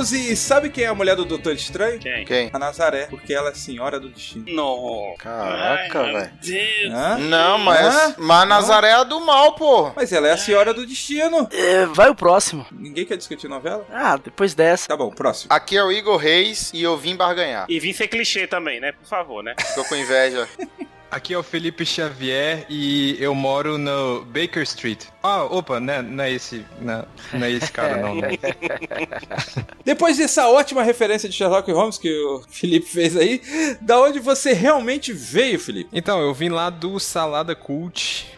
E sabe quem é a mulher do Doutor Estranho? Quem? Quem? A Nazaré, porque ela é senhora do destino. Não. Caraca, velho. Não, mas, Hã? mas Nazaré é a do mal, pô. Mas ela é a senhora do destino. É, vai o próximo. Ninguém quer discutir novela? Ah, depois dessa. Tá bom, próximo. Aqui é o Igor Reis e eu vim barganhar. E vim ser clichê também, né? Por favor, né? Tô com inveja. Aqui é o Felipe Xavier e eu moro no Baker Street. Ah, opa, né, não é esse, não, não é esse cara não. Depois dessa ótima referência de Sherlock Holmes que o Felipe fez aí, da onde você realmente veio, Felipe? Então, eu vim lá do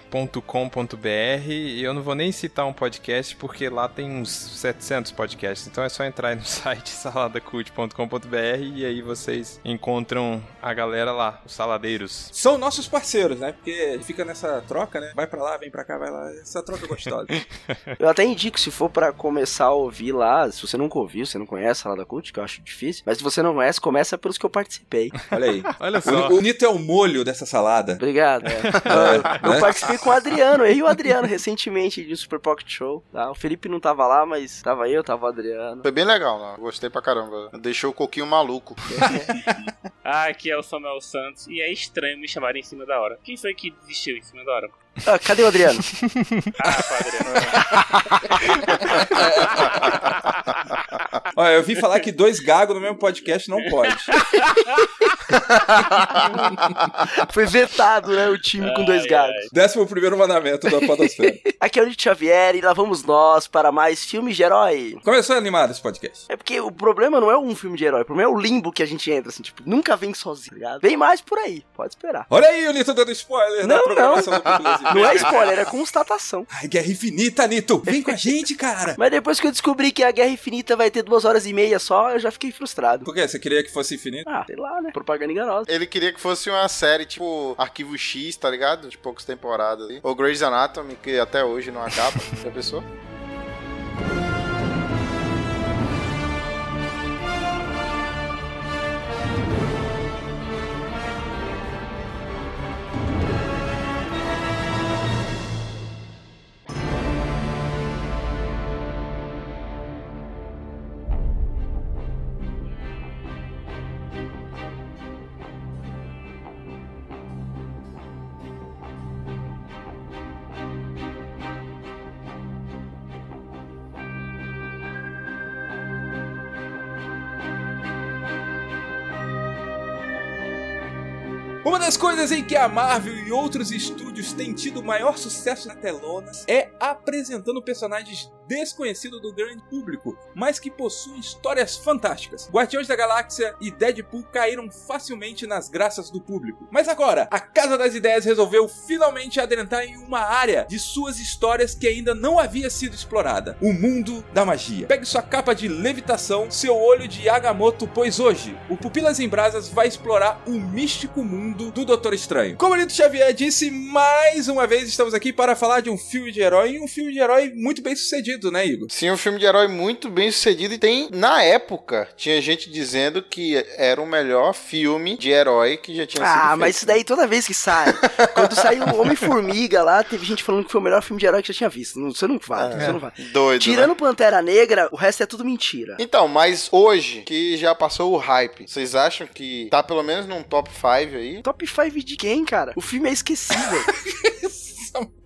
saladacult.com.br e eu não vou nem citar um podcast porque lá tem uns 700 podcasts. Então é só entrar aí no site saladacult.com.br e aí vocês encontram a galera lá, os saladeiros. São nossos parceiros, né? Porque fica nessa troca, né? Vai pra lá, vem pra cá, vai lá. Essa troca é gostosa. Eu até indico, se for pra começar a ouvir lá, se você nunca ouviu, você não conhece a Salada Cult, que eu acho difícil, mas se você não conhece, começa pelos que eu participei. Olha aí. Olha só. O, o Nito é o molho dessa salada. Obrigado. é. eu, eu participei com o Adriano, eu e o Adriano recentemente de um Super Pocket Show. Tá? O Felipe não tava lá, mas tava eu, tava o Adriano. Foi bem legal, né? Gostei pra caramba. Deixou o coquinho maluco. Ah, aqui é o Samuel Santos e é estranho me chamarem em cima da hora. Quem foi que desistiu em cima da hora? Ah, cadê o Adriano? Ah. Olha, eu vi falar que dois gagos no mesmo podcast não pode. Foi vetado, né? O time com dois Ai, gatos. Décimo primeiro mandamento da podosfera. Aqui é o Lito Xavier e lá vamos nós para mais filmes de herói. Começou animado esse podcast. É porque o problema não é um filme de herói, o problema é o limbo que a gente entra, assim, tipo, nunca vem sozinho, tá ligado? Vem mais por aí, pode esperar. Olha aí o Nito dando spoiler da Não, programação do Pupilazinho. Não é spoiler, é constatação. Ai, Guerra Infinita, Nito! Vem com a gente, cara! Mas depois que eu descobri que a Guerra Infinita vai ter duas horas e meia só, eu já fiquei frustrado. Por quê? Você queria que fosse infinito? Ah, sei lá, né? Propaganda enganosa. Ele queria que fosse uma série tipo Arquivo X, tá ligado? De poucas temporadas. ali. Ou Grey's Anatomy, que até hoje não acaba. Já pensou? Coisas em que a Marvel e outros estúdios têm tido maior sucesso na telona é apresentando personagens desconhecidos do grande público, mas que possuem histórias fantásticas. Guardiões da Galáxia e Deadpool caíram facilmente nas graças do público. Mas agora, a Casa das Ideias resolveu finalmente adentrar em uma área de suas histórias que ainda não havia sido explorada: o mundo da magia. Pegue sua capa de levitação, seu olho de Agamotto, pois hoje o Pupilas em Brasas vai explorar o místico mundo do Doutor Estranho. Como o Lito Xavier disse, mais uma vez estamos aqui para falar de um filme de herói e um filme de herói muito bem sucedido, né, Igor? Sim, um filme de herói muito bem sucedido e tem, na época, tinha gente dizendo que era o melhor filme de herói que já tinha sido Ah, feito. mas isso daí toda vez que sai. Quando saiu o Homem-Formiga lá, teve gente falando que foi o melhor filme de herói que já tinha visto. Não, Você não vai, você não vai. Doido, Tirando né? Pantera Negra, o resto é tudo mentira. Então, mas hoje, que já passou o hype, vocês acham que tá pelo menos num top 5 aí? Top 5 de quem, cara? O filme é esquecível.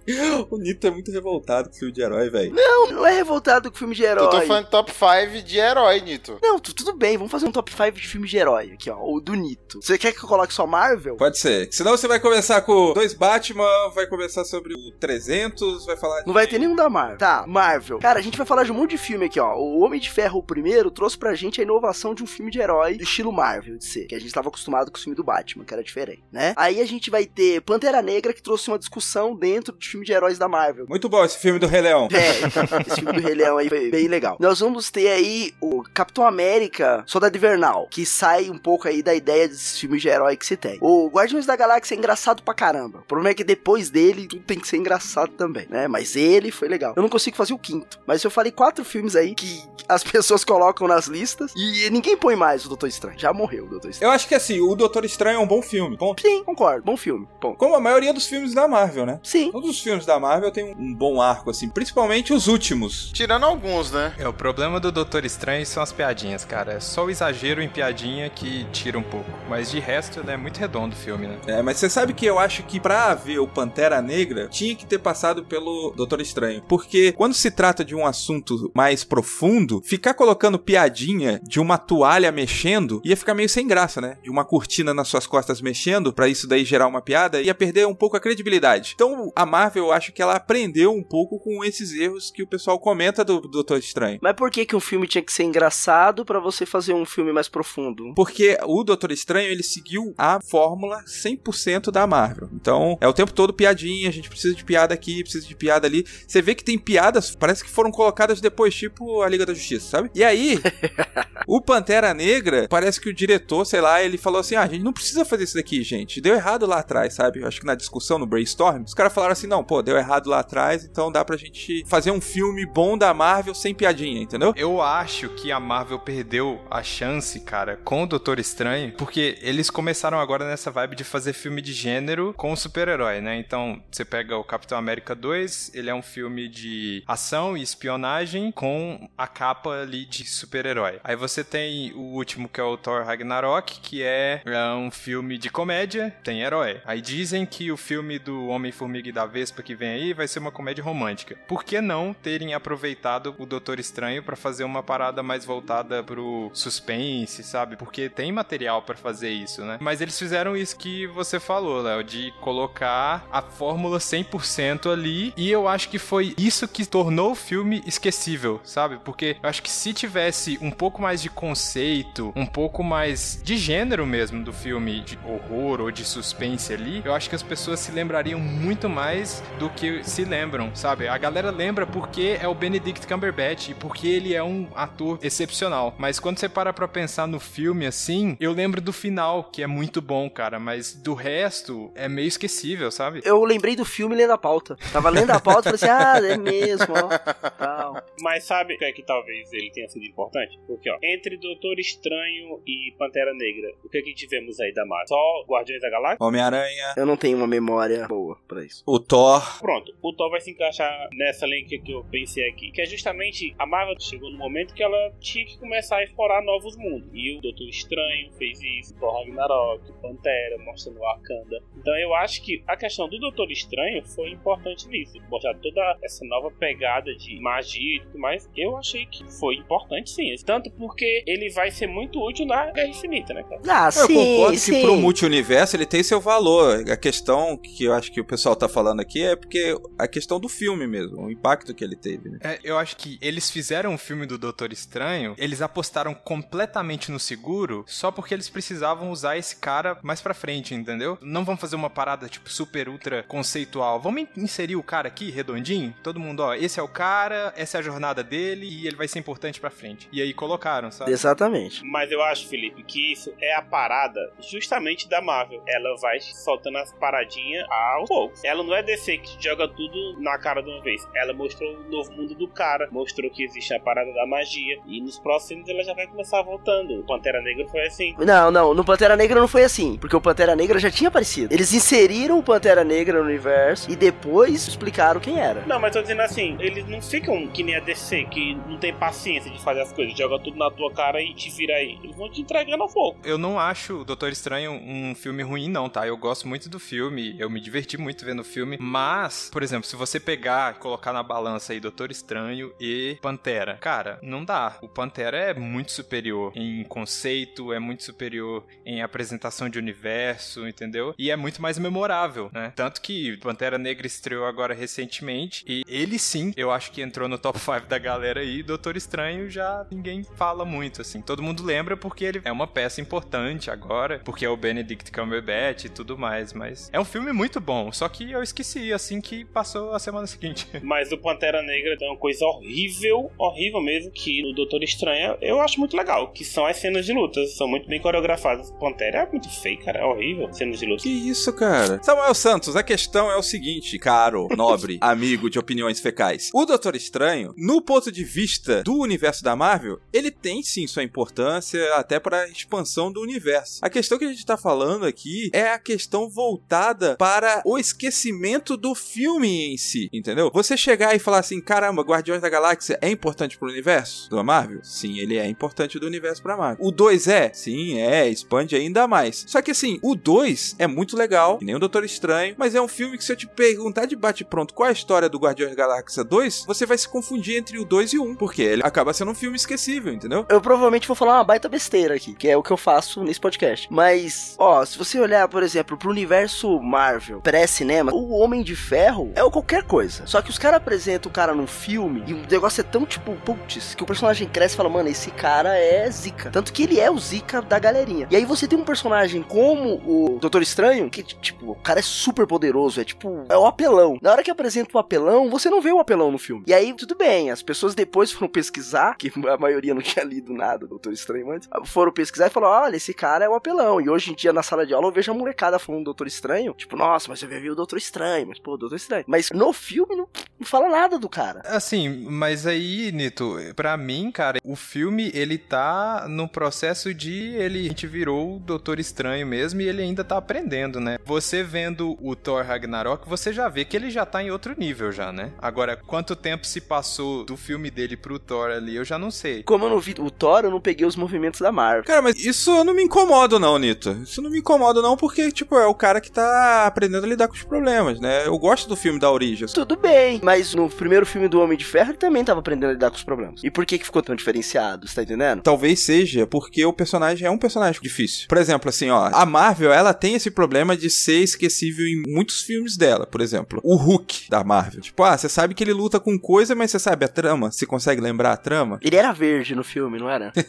O Nito é muito revoltado com filme de herói, velho. Não, não é revoltado com filme de herói. Eu tô falando top 5 de herói, Nito. Não, tu- tudo bem, vamos fazer um top 5 de filme de herói aqui, ó. O do Nito. Você quer que eu coloque só Marvel? Pode ser. Senão você vai começar com dois Batman, vai começar sobre o 300, vai falar. Não vai ter nenhum da Marvel. Tá, Marvel. Cara, a gente vai falar de um monte de filme aqui, ó. O Homem de Ferro, o primeiro, trouxe pra gente a inovação de um filme de herói do estilo Marvel de ser. Que a gente tava acostumado com o filme do Batman, que era diferente, né? Aí a gente vai ter Pantera Negra, que trouxe uma discussão dentro do filme de heróis da Marvel. Muito bom esse filme do Rei Leão. É, esse filme do Rei Leão aí foi bem legal. Nós vamos ter aí o Capitão América, Soldado Invernal, que sai um pouco aí da ideia desses filmes de herói que se tem. O Guardiões da Galáxia é engraçado pra caramba. O problema é que depois dele, tudo tem que ser engraçado também, né? Mas ele foi legal. Eu não consigo fazer o quinto, mas eu falei quatro filmes aí que as pessoas colocam nas listas e ninguém põe mais o Doutor Estranho. Já morreu o Doutor Estranho. Eu acho que assim, o Doutor Estranho é um bom filme. Ponto. Sim, concordo. Bom filme. Ponto. Como a maioria dos filmes da Marvel, né? Sim. Todos os filmes da Marvel têm um- bom arco, assim, principalmente os últimos. Tirando alguns, né? É, o problema do Doutor Estranho são as piadinhas, cara. É só o exagero em piadinha que tira um pouco. Mas de resto, ele é muito redondo o filme, né? É, mas você sabe que eu acho que pra ver o Pantera Negra, tinha que ter passado pelo Doutor Estranho. Porque quando se trata de um assunto mais profundo, ficar colocando piadinha de uma toalha mexendo ia ficar meio sem graça, né? De uma cortina nas suas costas mexendo, pra isso daí gerar uma piada, ia perder um pouco a credibilidade. Então a Marvel, eu acho que ela aprendeu um pouco com esses erros que o pessoal comenta do Doutor Estranho. Mas por que que um filme tinha que ser engraçado pra você fazer um filme mais profundo? Porque o Doutor Estranho, ele seguiu a fórmula 100% da Marvel. Então, é o tempo todo piadinha, a gente precisa de piada aqui, precisa de piada ali. Você vê que tem piadas, parece que foram colocadas depois, tipo a Liga da Justiça, sabe? E aí, o Pantera Negra, parece que o diretor, sei lá, ele falou assim: ah, a gente não precisa fazer isso daqui, gente. Deu errado lá atrás, sabe? Acho que na discussão, no brainstorm, os caras falaram assim: não, pô, deu errado lá atrás, então dá pra gente fazer um filme bom da Marvel sem piadinha, entendeu? Eu acho que a Marvel perdeu a chance, cara, com o Doutor Estranho, porque eles começaram agora nessa vibe de fazer filme de gênero com super-herói, né? Então, você pega o Capitão América 2, ele é um filme de ação e espionagem com a capa ali de super-herói. Aí você tem o último que é o Thor Ragnarok, que é, é um filme de comédia, tem herói. Aí dizem que o filme do Homem-Formiga e da Vespa que vem aí vai ser uma comédia romântica. Por que não terem aproveitado o Doutor Estranho pra fazer uma parada mais voltada pro suspense, sabe? Porque tem material pra fazer isso, né? Mas eles fizeram isso que você falou, Léo, de colocar a fórmula 100% ali, e eu acho que foi isso que tornou o filme esquecível, sabe? Porque eu acho que se tivesse um pouco mais de conceito, um pouco mais de gênero mesmo do filme de horror ou de suspense ali, eu acho que as pessoas se lembrariam muito mais do que se lembram, sabe? A galera lembra porque é o Benedict Cumberbatch e porque ele é um ator excepcional. Mas quando você para pra pensar no filme assim, eu lembro do final, que é muito bom, cara, mas do resto é meio esquecível, sabe? Eu lembrei do filme lendo a pauta. Tava lendo a pauta e falei assim, ah, é mesmo, ó. Tal. Mas sabe o que é que talvez ele tenha sido importante? Porque, ó, entre Doutor Estranho e Pantera Negra, o que é que tivemos aí da Marvel? Só Guardiões da Galáxia? Homem-Aranha, Eu não tenho uma memória boa pra isso. o Thor, Pronto, o Thor vai se encaixar nessa link que eu pensei aqui. Que é justamente a Marvel chegou no momento que ela tinha que começar a explorar novos mundos. E o Doutor Estranho fez isso, Thor Ragnarok, Pantera, mostrando Wakanda. Então eu acho que a questão do Doutor Estranho foi importante nisso. Mostrar toda essa nova pegada de magia e tudo mais. Eu achei que foi importante sim. Tanto porque ele vai ser muito útil na Guerra Infinita, né, cara? Ah, Eu sim, concordo sim. que pro multiverso ele tem seu valor. A questão que eu acho que o pessoal tá falando aqui é porque a questão do filme mesmo, o impacto que ele teve, né? É, eu acho que eles fizeram um filme do Doutor Estranho, eles apostaram completamente no seguro só porque eles precisavam usar esse cara mais pra frente, entendeu? Não vão fazer uma parada tipo super ultra conceitual. Vamos in- inserir o cara aqui redondinho? Todo mundo, ó, esse é o cara, essa é a jornada dele e ele vai ser importante pra frente. E aí colocaram, sabe? Exatamente. Mas eu acho, Felipe, que isso é a parada justamente da Marvel. Ela vai soltando as paradinhas aos poucos. Ela não é DC que joga tudo na cara de uma vez. Ela mostrou o novo mundo do cara, mostrou que existe a parada da magia. E nos próximos ela já vai começar voltando. O Pantera Negra foi assim. Não, não, no Pantera Negra não foi assim, porque o Pantera Negra já tinha aparecido. Eles inseriram o Pantera Negra no universo e depois explicaram quem era. Não, mas tô dizendo assim, eles não ficam que nem a DC, que não tem paciência de fazer as coisas, joga tudo na tua cara e te vira aí. Eles vão te entregando ao fogo. Eu não acho o Doutor Estranho um filme ruim, não, tá? Eu gosto muito do filme, eu me diverti muito vendo o filme, Mas, por exemplo, se você pegar, colocar na balança aí Doutor Estranho e Pantera, cara, não dá. O Pantera é muito superior em conceito, é muito superior em apresentação de universo, entendeu? E é muito mais memorável, né? Tanto que Pantera Negra estreou agora recentemente e ele sim, eu acho que entrou no top 5 da galera aí. Doutor Estranho já ninguém fala muito, assim. Todo mundo lembra porque ele é uma peça importante agora, porque é o Benedict Cumberbatch e tudo mais, mas é um filme muito bom, só que eu esqueci assim que passou a semana seguinte. Mas o Pantera Negra tem uma coisa horrível, horrível mesmo, que no Doutor Estranho eu acho muito legal, que são as cenas de lutas, são muito bem coreografadas. Pantera é muito feio, cara, é horrível cenas de luta. Que isso, cara? Samuel Santos, a questão é o seguinte, caro, nobre, amigo de opiniões fecais. O Doutor Estranho, no ponto de vista do universo da Marvel, ele tem sim sua importância até para a expansão do universo. A questão que a gente tá falando aqui é a questão voltada para o esquecimento do filme em si, entendeu? Você chegar e falar assim, caramba, Guardiões da Galáxia é importante pro universo da Marvel? Sim, ele é importante do universo pra Marvel. O 2 é? Sim, é, expande ainda mais. Só que assim, o 2 é muito legal, nem o Doutor Estranho, mas é um filme que se eu te perguntar de bate pronto qual é a história do Guardiões da Galáxia 2, você vai se confundir entre o 2 e o 1, porque ele acaba sendo um filme esquecível, entendeu? Eu provavelmente vou falar uma baita besteira aqui, que é o que eu faço nesse podcast. Mas, ó, se você olhar, por exemplo, pro universo Marvel, pré-cinema, o Homem de Ferro é qualquer coisa. Só que os caras apresentam o cara num filme e o negócio é tão tipo, putz, que o personagem cresce e fala, mano, esse cara é zica. Tanto que ele é o zica da galerinha. E aí você tem um personagem como o Doutor Estranho, que, tipo, o cara é super poderoso, é tipo, é o apelão. Na hora que apresenta o apelão, você não vê o apelão no filme. E aí, tudo bem, as pessoas depois foram pesquisar, que a maioria não tinha lido nada do Doutor Estranho antes, foram pesquisar e falaram, olha, esse cara é o apelão. E hoje em dia, na sala de aula, eu vejo a molecada falando do Doutor Estranho, tipo, nossa, mas você ver o Doutor Estranho, mas pô, Doutor Estranho. Mas no filme não, não fala nada do cara. Assim, mas aí, Nito, pra mim, cara, o filme, ele tá no processo de ele a gente virou o Doutor Estranho mesmo e ele ainda tá aprendendo, né? Você vendo o Thor Ragnarok, você já vê que ele já tá em outro nível já, né? Agora, quanto tempo se passou do filme dele pro Thor ali, eu já não sei. Como eu não vi o Thor, eu não peguei os movimentos da Marvel. Cara, mas isso eu não me incomoda não, Nito. Isso não me incomoda não, porque, tipo, é o cara que tá aprendendo a lidar com os problemas, né? Eu gosto do filme da origem. Tudo bem, mas no primeiro filme do Homem de Ferro, ele também tava aprendendo a lidar com os problemas. E por que que ficou tão diferenciado, você tá entendendo? Talvez seja porque o personagem é um personagem difícil. Por exemplo, assim, ó, a Marvel, ela tem esse problema de ser esquecível em muitos filmes dela. Por exemplo, o Hulk da Marvel. Tipo, ah, você sabe que ele luta com coisa, mas você sabe a trama? Você consegue lembrar a trama? Ele era verde no filme, não era?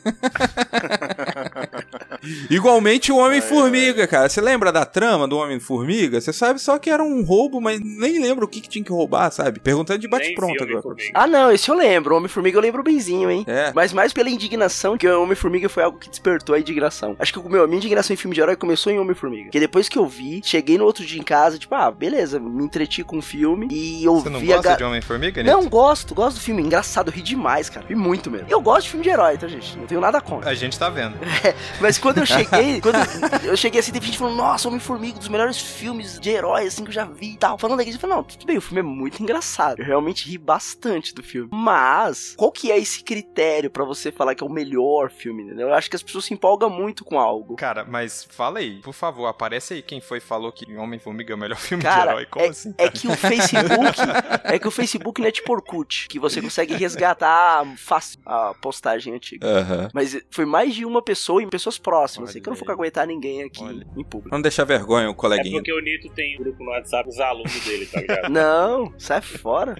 Igualmente o Homem-Formiga, cara. Você lembra da trama do Homem-Formiga? Você sabe só que era um roubo, mas nem lembra o que, que tinha que roubar, sabe? Perguntando de bate-pronto agora. Ah, não, esse eu lembro. O Homem-Formiga eu lembro benzinho, hein? É. Mas mais pela indignação, que o Homem-Formiga foi algo que despertou a indignação. Acho que o meu, a minha indignação em filme de herói começou em Homem-Formiga. Porque depois que eu vi, cheguei no outro dia em casa, tipo, ah, beleza, me entreti com o filme e eu Você não gosta ga- de Homem-Formiga, Nito? Não, gosto, gosto do filme. Engraçado, ri demais, cara. Ri muito mesmo. Eu gosto de filme de herói, tá, gente? Não tenho nada contra. A gente tá vendo. Mas quando eu cheguei, quando eu cheguei assim, teve gente falando, nossa, Homem-Formiga, dos melhores filmes de herói, assim, que eu já vi e tal. Falando daquele, eu falei, não, tudo bem, o filme é muito engraçado. Eu realmente ri bastante do filme. Mas, qual que é esse critério pra você falar que é o melhor filme, entendeu? Eu acho que as pessoas se empolgam muito com algo. Cara, mas fala aí, por favor, aparece aí quem foi falou que Homem-Formiga é o melhor filme de Cara, herói. Como assim? É que o Facebook, é que o Facebook não é tipo Orkut, que você consegue resgatar fácil a postagem antiga. Aham. Mas foi mais de uma pessoa e pessoas próximas, assim, Olha que eu não vou aguentar ninguém aqui Olha. em público. Não deixar vergonha o É coleguinha. porque o Nito tem um grupo no WhatsApp, os alunos dele, tá ligado? Não, sai fora.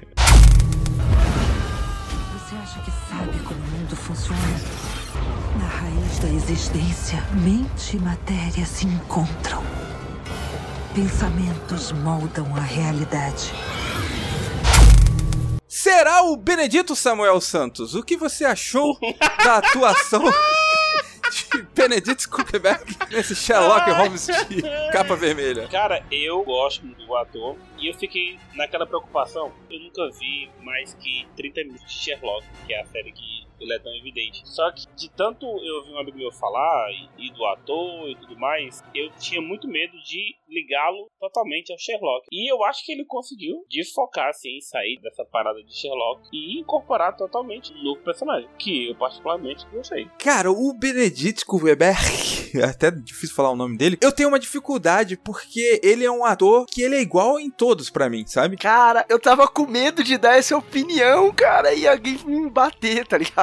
Você acha que sabe como o mundo funciona? Na raiz da existência, mente e matéria se encontram. Pensamentos moldam a realidade. Será o Benedito Samuel Santos? O que você achou da atuação de Benedito Cumberbatch nesse Sherlock Holmes de capa vermelha? Cara, eu gosto do ator e eu fiquei naquela preocupação. Eu nunca vi mais que 30 minutos de Sherlock, que é a série que ele é tão evidente. Só que de tanto eu ouvir um amigo meu falar e, e do ator e tudo mais, eu tinha muito medo de ligá-lo totalmente ao Sherlock. E eu acho que ele conseguiu desfocar, assim, sair dessa parada de Sherlock e incorporar totalmente um novo personagem, que eu particularmente gostei. Cara, o Benedict Cumberbatch, é até difícil falar o nome dele, eu tenho uma dificuldade porque ele é um ator que ele é igual em todos pra mim, sabe? Cara, eu tava com medo de dar essa opinião, cara, e alguém me bater, tá ligado?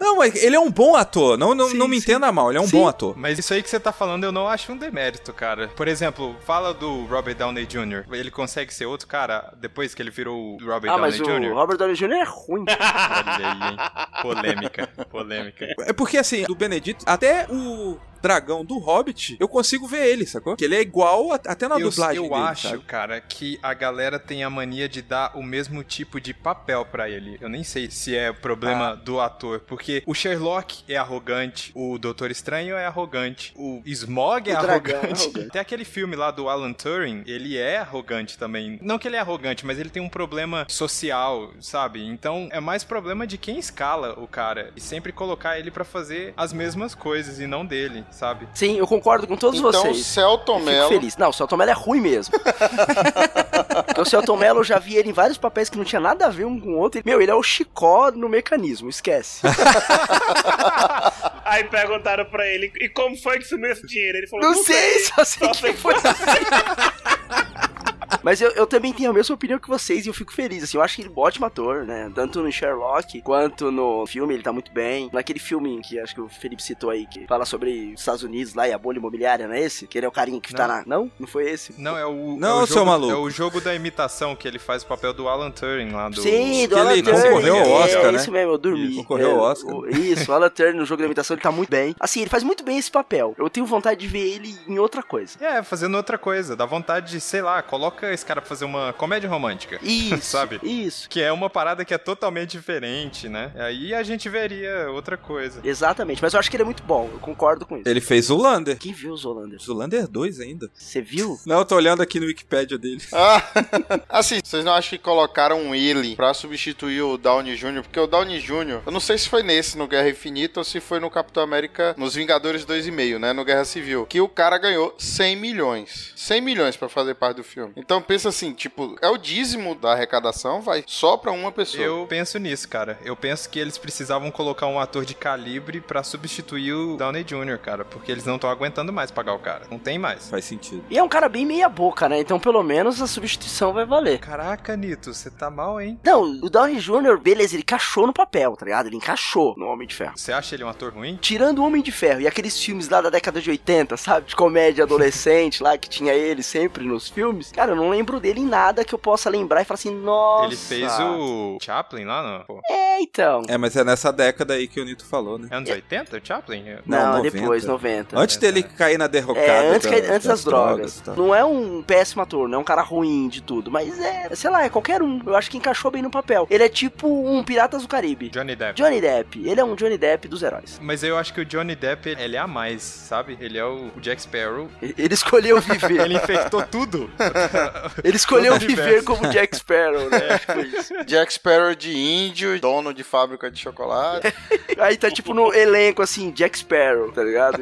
Não, mas ele é um bom ator, não, não, Sim, não me sim. entenda mal, ele é um Sim. bom ator. Mas isso aí que você tá falando eu não acho um demérito, cara. Por exemplo, fala do Robert Downey Jr. Ele consegue ser outro cara depois que ele virou o Robert ah, Downey mas o Jr.? Robert Downey Jr. é ruim. Olha aí, hein? Polêmica, polêmica. É porque assim, do Benedito, até o dragão do Hobbit, eu consigo ver ele, sacou? Que ele é igual a- até na Eu, dublagem eu dele, acho, sabe? cara, que a galera tem a mania de dar o mesmo tipo de papel pra ele. Eu nem sei se é problema Ah. do ator, porque o Sherlock é arrogante, o Doutor Estranho é arrogante, o Smog é O é arrogante. Tem aquele filme lá do Alan Turing, ele é arrogante também. Não que ele é arrogante, mas ele tem um problema social, sabe? Então é mais problema de quem escala o cara e sempre colocar ele pra fazer as mesmas coisas e não dele, sabe? Sim, eu concordo com todos Então, vocês. Celton Eu fico Mello. feliz. Não, o Celton Mello é ruim mesmo. Porque o Celton Mello, eu já vi ele em vários papéis que não tinha nada a ver um com o outro. E, meu, ele é o chicó no mecanismo, esquece. Aí perguntaram pra ele, e como foi que sumiu esse dinheiro? Ele falou, Não, sei, só sei Só que sei foi Mas eu, eu também tenho a mesma opinião que vocês e eu fico feliz, assim, eu acho que ele é um ótimo ator, né, tanto no Sherlock quanto no filme, ele tá muito bem. Naquele filme que acho que o Felipe citou aí, que fala sobre os Estados Unidos lá e a bolha imobiliária, não é esse? Que ele é o carinha que tá Não. na... Não? Não foi esse? Não, é o. Não, é o seu jogo, maluco. É o jogo da imitação que ele faz o papel do Alan Turing lá do. Sim, do que Alan ele Turing. concorreu ao Oscar, é, né? isso mesmo, eu dormi. Ele concorreu É, ao Oscar. o- Isso, o Alan Turing no jogo da imitação, ele tá muito bem. Assim, ele faz muito bem esse papel. Eu tenho vontade de ver ele em outra coisa. É, fazendo outra coisa. Dá vontade de, sei lá, coloca esse cara pra fazer uma comédia romântica. Isso, Sabe? isso. Que é uma parada que é totalmente diferente, né? Aí a gente veria outra coisa. Exatamente, mas eu acho que ele é muito bom, eu concordo com isso. Ele fez o Lander. Quem viu os Holanders? Zulander 2 ainda. Você viu? Não, eu tô olhando aqui no Wikipedia dele. Ah, assim, vocês não acham que colocaram ele pra substituir o Downey Jr.? Porque o Downey Jr., eu não sei se foi nesse, no Guerra Infinita, ou se foi no Capitão América, nos Vingadores 2,5, né? No Guerra Civil. Que o cara ganhou 100 milhões. 100 milhões pra fazer parte do filme. Então pensa assim, tipo, é o dízimo da arrecadação, vai só pra uma pessoa. Eu penso nisso, cara. Eu penso que eles precisavam colocar um ator de calibre pra substituir o Downey Jr., cara. Porque eles não estão aguentando mais pagar o cara. Não tem mais. Faz sentido. E é um cara bem meia boca, né? Então pelo menos a substituição vai valer. Caraca, Nito, você tá mal, hein? Não, o Downey Jr., beleza, ele encaixou no papel, tá ligado? Ele encaixou no Homem de Ferro. Você acha ele um ator ruim? Tirando o Homem de Ferro e aqueles filmes lá da década de 80, sabe? De comédia adolescente lá, que tinha ele sempre nos filmes. Cara, eu não lembro dele em nada que eu possa lembrar e falar assim, nossa. Ele fez o Chaplin lá, não? Pô, É, então. É, mas é nessa década aí que o Nito falou, né? é anos 80 o Chaplin? Não, Não, 90. depois, 90. Antes dele cair na derrocada. É, antes, da- antes das, drogas. tá? Não é um péssimo ator, não é um cara ruim de tudo, mas é, sei lá, é qualquer um. Eu acho que encaixou bem no papel. Ele é tipo um Piratas do Caribe. Johnny Depp. Johnny Depp, ele é um Johnny Depp dos heróis. Mas eu acho que o Johnny Depp, ele é a mais, sabe? Ele é o Jack Sparrow. Ele escolheu viver. Ele infectou tudo. Ele escolheu viver como Jack Sparrow, né? Tipo isso. Jack Sparrow de índio, dono de fábrica de chocolate. Aí tá tipo no elenco assim, Jack Sparrow, tá ligado?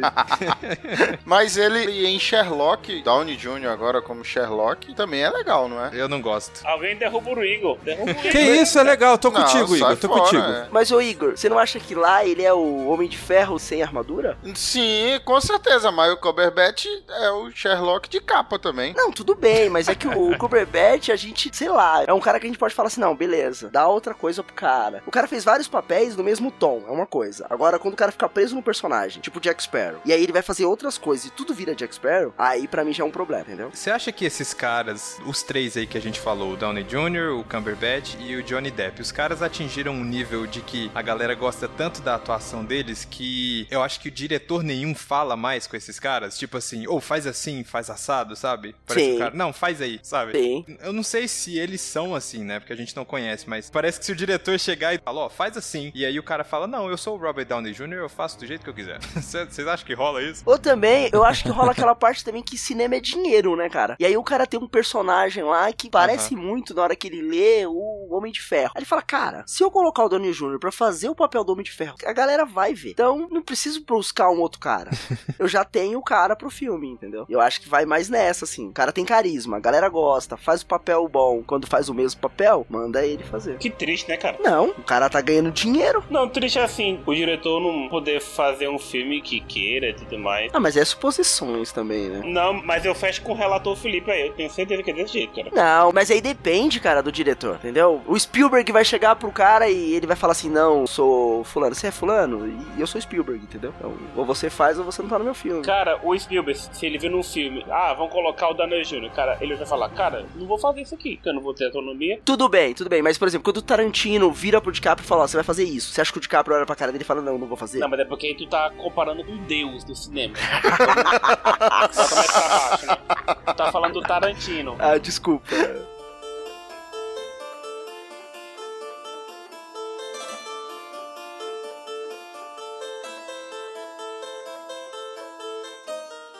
Mas ele em Sherlock, Downey Jr. agora como Sherlock, também é legal, não é? Eu não gosto. Alguém derruba o Igor. Derruba o Igor. Que isso, é legal. Tô Não, contigo, Igor. Tô fora, contigo. é. Mas ô Igor, você não acha que lá ele é o Homem de Ferro sem armadura? Sim, com certeza. Mas o Cumberbatch é o Sherlock de capa também. Não, tudo bem, mas é que o Cumberbatch, a gente, sei lá, é um cara que a gente pode falar assim, não, beleza, dá outra coisa pro cara. O cara fez vários papéis no mesmo tom, é uma coisa. Agora, quando o cara fica preso no personagem, tipo Jack Sparrow, e aí ele vai fazer outras coisas e tudo vira Jack Sparrow, aí pra mim já é um problema, entendeu? Você acha que esses caras, os três aí que a gente falou, o Downey Jr., o Cumberbatch e o Johnny Depp, os caras atingiram um nível de que a galera gosta tanto da atuação deles que eu acho que o diretor nenhum fala mais com esses caras? Tipo assim, ou faz assim, faz assado, sabe? Parece Sim. o cara, não, faz faz aí, sabe? Sim. Eu não sei se eles são assim, né? Porque a gente não conhece, mas parece que se o diretor chegar e falar, ó, faz assim, e aí o cara fala, não, eu sou o Robert Downey Jr., eu faço do jeito que eu quiser. Vocês acham que rola isso? Ou também, eu acho que rola aquela parte também que cinema é dinheiro, né, cara? E aí o cara tem um personagem lá que parece muito na hora que ele lê o Homem de Ferro. Aí ele fala, cara, se eu colocar o Downey Jr. pra fazer o papel do Homem de Ferro, a galera vai ver. Então, não preciso buscar um outro cara. eu já tenho o cara pro filme, entendeu? Eu acho que vai mais nessa, assim. O cara tem carisma, galera gosta, faz o papel bom. Quando faz o mesmo papel, manda ele fazer. Que triste, né, cara? Não, o cara tá ganhando dinheiro. Não, triste é assim, o diretor não poder fazer um filme que queira e tudo mais. Ah, mas é suposições também, né? Não, mas eu fecho com o relator Felipe aí, eu tenho certeza que é desse jeito, cara. Não, mas aí depende, cara, do diretor, entendeu? O Spielberg vai chegar pro cara e ele vai falar assim: não, sou fulano, você é fulano e eu sou Spielberg, entendeu? Então, ou você faz ou você não tá no meu filme. Cara, o Spielberg, se ele vir num filme, ah, vão colocar o Daniel Jr., cara, ele vai falar, cara, não vou fazer isso aqui, que eu não vou ter autonomia. Tudo bem, tudo bem, mas por exemplo, quando o Tarantino vira pro DiCaprio e fala: ó, você vai fazer isso, você acha que o DiCaprio olha pra cara dele e fala: não, não vou fazer? Não, mas é porque aí tu tá comparando com Deus do cinema. Bota mais pra baixo, né? Tá falando do Tarantino. Ah, desculpa.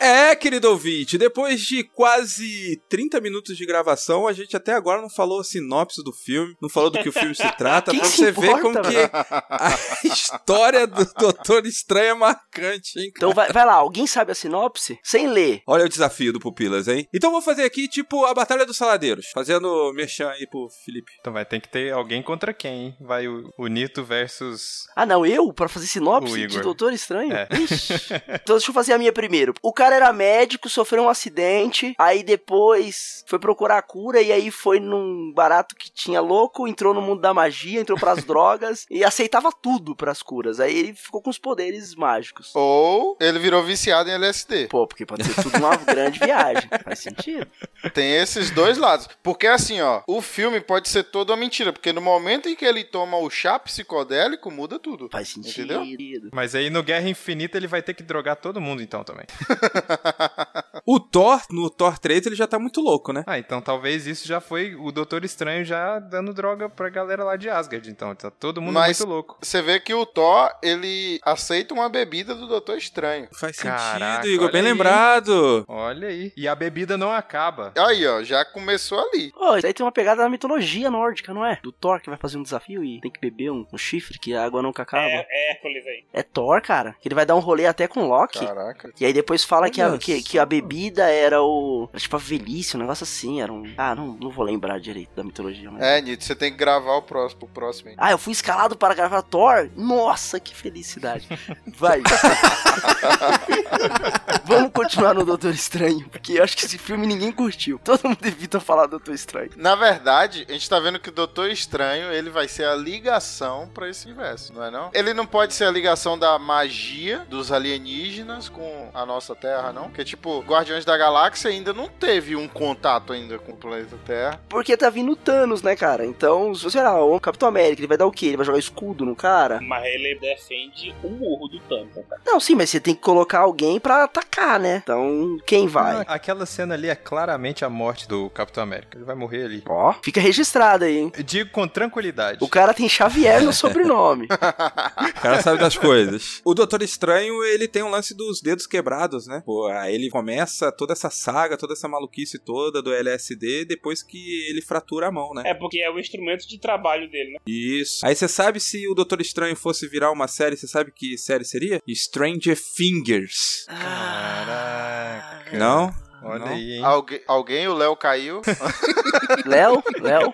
É, querido ouvinte, depois de quase 30 minutos de gravação, a gente até agora não falou a sinopse do filme, não falou do que o filme se trata, pra se você ver como que a história do Doutor Estranho é marcante, hein? Então vai, vai lá, alguém sabe a sinopse? Sem ler. Olha o desafio do Pupilas, hein? Então vou fazer aqui, tipo, a Batalha dos Saladeiros, fazendo merchan aí pro Felipe. Então vai ter que ter alguém contra quem, hein? Vai o, o Nito versus. Ah, não, eu? Pra fazer sinopse de. Doutor Estranho? É. Ixi. Então deixa eu fazer a minha primeiro. O cara era médico, sofreu um acidente, aí depois foi procurar a cura e aí foi num barato que tinha louco, entrou no mundo da magia, entrou pras drogas e aceitava tudo pras curas. Aí ele ficou com os poderes mágicos. Ou ele virou viciado em LSD. Pô, porque pode ser tudo uma grande viagem. Faz sentido. Tem esses dois lados. Porque assim, ó, o filme pode ser toda uma mentira. Porque no momento em que ele toma o chá psicodélico, muda tudo. Faz sentido. Entendeu? Mas aí no Guerra Infinita ele vai ter que drogar todo mundo então também. O Thor, no Thor 3, ele já tá muito louco, né? Ah, então talvez isso já foi o Doutor Estranho já dando droga pra galera lá de Asgard. Então tá todo mundo Mas- muito louco. Você vê que o Thor, ele aceita uma bebida do Doutor Estranho. Faz Caraca, sentido, Igor, bem aí. lembrado. Olha aí. E a bebida não acaba. Aí, ó, já começou ali. Pô, isso aí tem uma pegada da mitologia nórdica, não é? Do Thor que vai fazer um desafio e tem que beber um, um chifre que a água nunca acaba. É, é Hércules aí. É Thor, cara. Que ele vai dar um rolê até com Loki. Caraca. E aí depois fala que a, que, que a bebida era o. Era tipo a velhice, um negócio assim. Era um. Ah, não, não vou lembrar direito da mitologia. Mas... É, Nito, você tem que gravar o próximo, o próximo. Ah, eu fui escalado para gravar Thor? Nossa, que felicidade. Vai. Vamos continuar no Doutor Estranho, porque eu acho que esse filme ninguém curtiu. Todo mundo evita falar Doutor Estranho. Na verdade, a gente tá vendo que o Doutor Estranho, ele vai ser a ligação pra esse universo, não é não? Ele não pode ser a ligação da magia dos alienígenas com a nossa Terra, não? Porque, tipo, Guardiões da Galáxia ainda não teve um contato ainda com o planeta Terra. Porque tá vindo Thanos, né, cara? Então, se você olhar, o Capitão América, ele vai dar o quê? Ele vai jogar escudo no cara? Mas ele defende o murro do Thanos, cara. Não, sim, mas você tem que colocar alguém pra atacar, né? Então, quem vai? Ah, aquela cena ali é claramente a morte do Capitão América. Ele vai morrer ali. Ó, fica registrado aí, hein? Eu digo com tranquilidade. O cara tem Xavier no sobrenome. O cara sabe das coisas. O Doutor Estranho, ele tem um lance dos dedos quebrados, né? Pô, aí ele começa toda essa saga, toda essa maluquice toda do LSD depois que ele fratura a mão, né? É porque é o instrumento de trabalho dele, né? Isso. Aí você sabe se o Doutor Estranho fosse virar uma série, você sabe que série seria? Stranger Fingers. Caraca. Não? Olha Não? aí, hein? Algu alguém, o Léo caiu. Léo? Léo?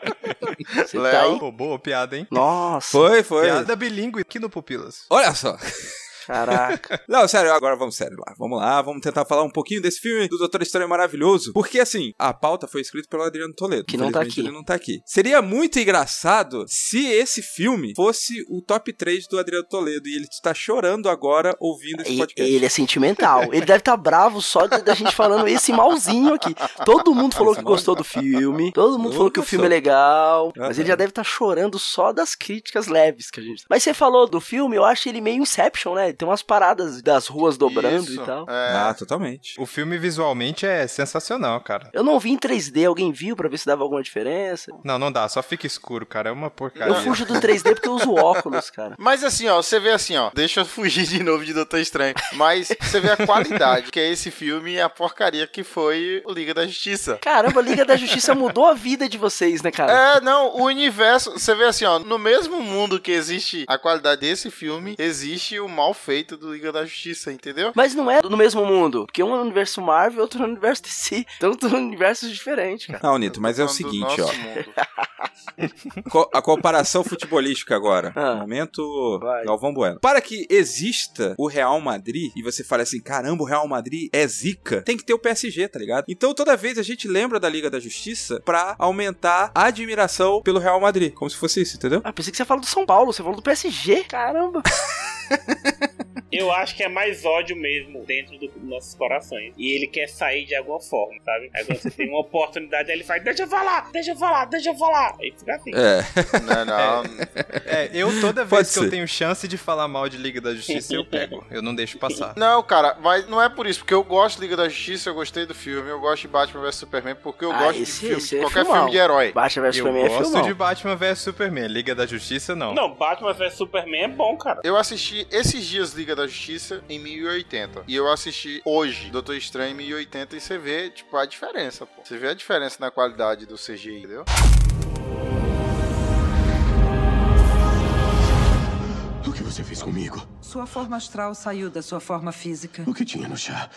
Você tá Léo? aí? Pô, boa piada, hein? Nossa, Foi, foi. Piada bilíngue aqui no Pupilas. Olha só. caraca. Não, sério, agora vamos sério lá. Vamos lá, vamos tentar falar um pouquinho desse filme do Doutor Estranho maravilhoso. Porque assim, a pauta foi escrita pelo Adriano Toledo. Que não tá aqui. Ele não tá aqui. Seria muito engraçado se esse filme fosse o top 3 do Adriano Toledo e ele está chorando agora ouvindo esse E- podcast. Ele é sentimental. Ele deve estar bravo só da gente falando esse malzinho aqui. Todo mundo falou que gostou do filme. Todo mundo falou que o Todo filme é legal. Mas Aham. ele já deve estar chorando só das críticas leves que a gente. Mas você falou do filme, eu acho ele meio Inception, né? Tem umas paradas das ruas dobrando Isso, e tal. É. Ah, totalmente. O filme visualmente é sensacional, cara. Eu não vi em 3D, alguém viu pra ver se dava alguma diferença? Não, não dá, só fica escuro, cara. É uma porcaria. Eu fujo do 3D porque eu uso óculos, cara. Mas assim, ó, você vê assim, ó. Deixa eu fugir de novo de Doutor Estranho. Mas você vê a qualidade que é esse filme e a porcaria que foi o Liga da Justiça. Caramba, a Liga da Justiça mudou a vida de vocês, né, cara? É, não, o universo. Você vê assim, ó. No mesmo mundo que existe a qualidade desse filme, existe o mal feito do Liga da Justiça, entendeu? Mas não é no mesmo mundo, porque um é no universo Marvel e outro no universo DC. Então são universos diferentes, cara. Não, Nito, mas é o seguinte, ó. A comparação futebolística agora. Ah. Momento Vai. Galvão Bueno. Para que exista o Real Madrid e você fale assim, caramba, o Real Madrid é zica, tem que ter o PSG, tá ligado? Então toda vez a gente lembra da Liga da Justiça pra aumentar a admiração pelo Real Madrid. Como se fosse isso, entendeu? Ah, pensei que você falou do São Paulo, você falou do PSG. Caramba. Eu acho que é mais ódio mesmo dentro do- dos nossos corações. E ele quer sair de alguma forma, sabe? Aí quando você tem uma oportunidade, aí ele faz, deixa eu falar, deixa eu falar, deixa eu falar. Aí fica assim. É. Não, não. É, eu toda Pode vez que ser. eu tenho chance de falar mal de Liga da Justiça, eu pego. Eu não deixo passar. Não, cara, mas não é por isso, porque eu gosto de Liga da Justiça, eu gostei do filme, eu gosto de Batman vs Superman, porque eu Ah, gosto esse- de filme, esse é qualquer filmão. filme de herói. Batman vs Eu Superman é gosto filmão. de Batman vs Superman. Liga da Justiça, não. Não, Batman vs Superman é bom, cara. Eu assisti esses dias Liga da Justiça em 1080. E eu assisti hoje Doutor Estranho em 1080 e você vê, tipo, a diferença, pô. Você vê a diferença na qualidade do CGI, entendeu? O que você fez comigo? Sua forma astral saiu da sua forma física. O que tinha no chá?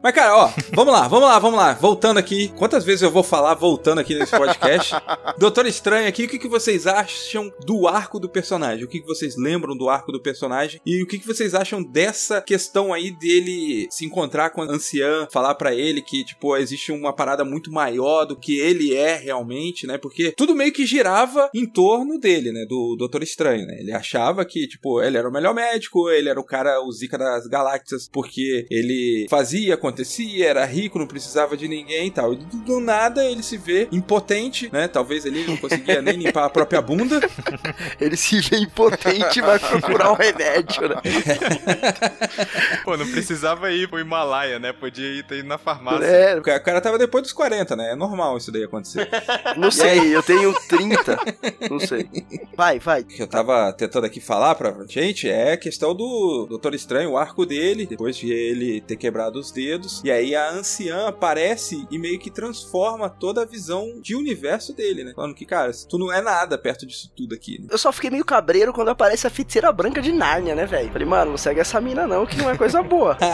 Mas, cara, ó, vamos lá, vamos lá, vamos lá. Voltando aqui. Quantas vezes eu vou falar voltando aqui nesse podcast? Doutor Estranho aqui, o que, que vocês acham do arco do personagem? O que, que vocês lembram do arco do personagem? E o que, que vocês acham dessa questão aí dele se encontrar com a anciã, falar pra ele que, tipo, existe uma parada muito maior do que ele é realmente, né? Porque tudo meio que girava em torno dele, né? Do Doutor Estranho, né? Ele achava que, tipo, ele era o melhor médico, ele era o cara, o zica das galáxias, porque ele fazia, acontecia, era rico, não precisava de ninguém e tal. E do, do nada ele se vê impotente, né? Talvez ele não conseguia nem limpar a própria bunda. Ele se vê impotente e vai procurar um remédio, né? Pô, não precisava ir pro Himalaia, né? Podia ir ter ido na farmácia. É, O cara, tava depois dos 40, né? É normal isso daí acontecer. não sei, eu tenho 30. Não sei. Vai, vai. O que eu tava tentando aqui falar pra gente é a questão do Doutor Estranho, o arco dele, depois de ele ter quebrado os dedos. E aí a anciã aparece e meio que transforma toda a visão de universo dele, né? Falando que, cara, tu não é nada perto disso tudo aqui, né? Eu só fiquei meio cabreiro quando aparece a feiticeira branca de Nárnia, né, velho? Falei, mano, não segue essa mina não, que não é coisa boa.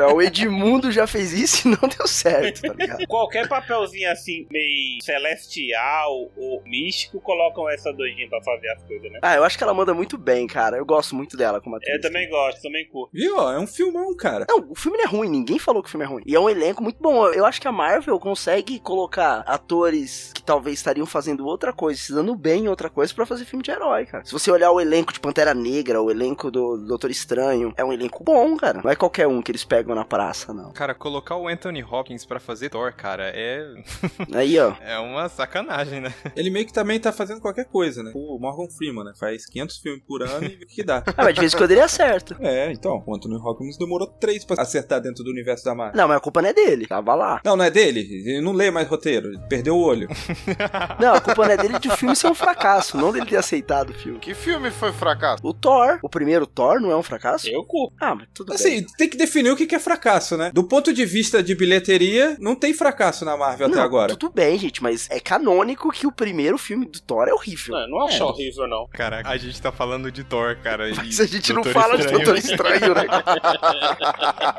Ó, o Edmundo já fez isso e não deu certo, tá ligado? Qualquer papelzinho assim, meio celestial ou místico, colocam essa doidinha pra fazer as coisas, né? Ah, eu acho que ela manda muito bem, cara. Eu gosto muito dela como atriz. Eu também gosto, também curto. Viu? ó? É um filmão, cara. Não, o filme não é ruim, ninguém falou que o filme é ruim. E é um elenco muito bom. Eu acho que a Marvel consegue colocar atores que talvez estariam fazendo outra coisa, se dando bem em outra coisa, pra fazer filme de herói, cara. Se você olhar o elenco de Pantera Negra, o elenco do Doutor Estranho, é um elenco bom, cara. Não é qualquer um que eles pegam na praça, não. Cara, colocar o Anthony Hopkins pra fazer Thor, cara, é, Aí, ó. é uma sacanagem, né? Ele meio que também tá fazendo qualquer coisa, né? O Morgan Freeman, né? Faz 500 filmes por ano e o que dá. Ah, mas de vez em quando ele acerta. É, então, o Anthony Hopkins demorou três pra acertar dentro do universo da Marvel. Não, mas a culpa não é dele. Tava lá. Não, não é dele. Ele não lê mais roteiro. Perdeu o olho. Não, a culpa não é dele de o filme ser um fracasso, não dele ter aceitado o filme. Que filme foi fracasso? O Thor, o primeiro Thor, não é um fracasso? Eu curto. Ah, mas tudo bem. Assim, tem que definir o que é fracasso, né? Do ponto de vista de bilheteria, não tem fracasso na Marvel até Não, agora. Tudo bem, gente, mas é canônico que o primeiro filme do Thor é horrível. Não, eu não acho horrível, não. Caraca, a gente tá falando de Thor, cara. e Mas a gente não fala de Estranho. Doutor Estranho, né?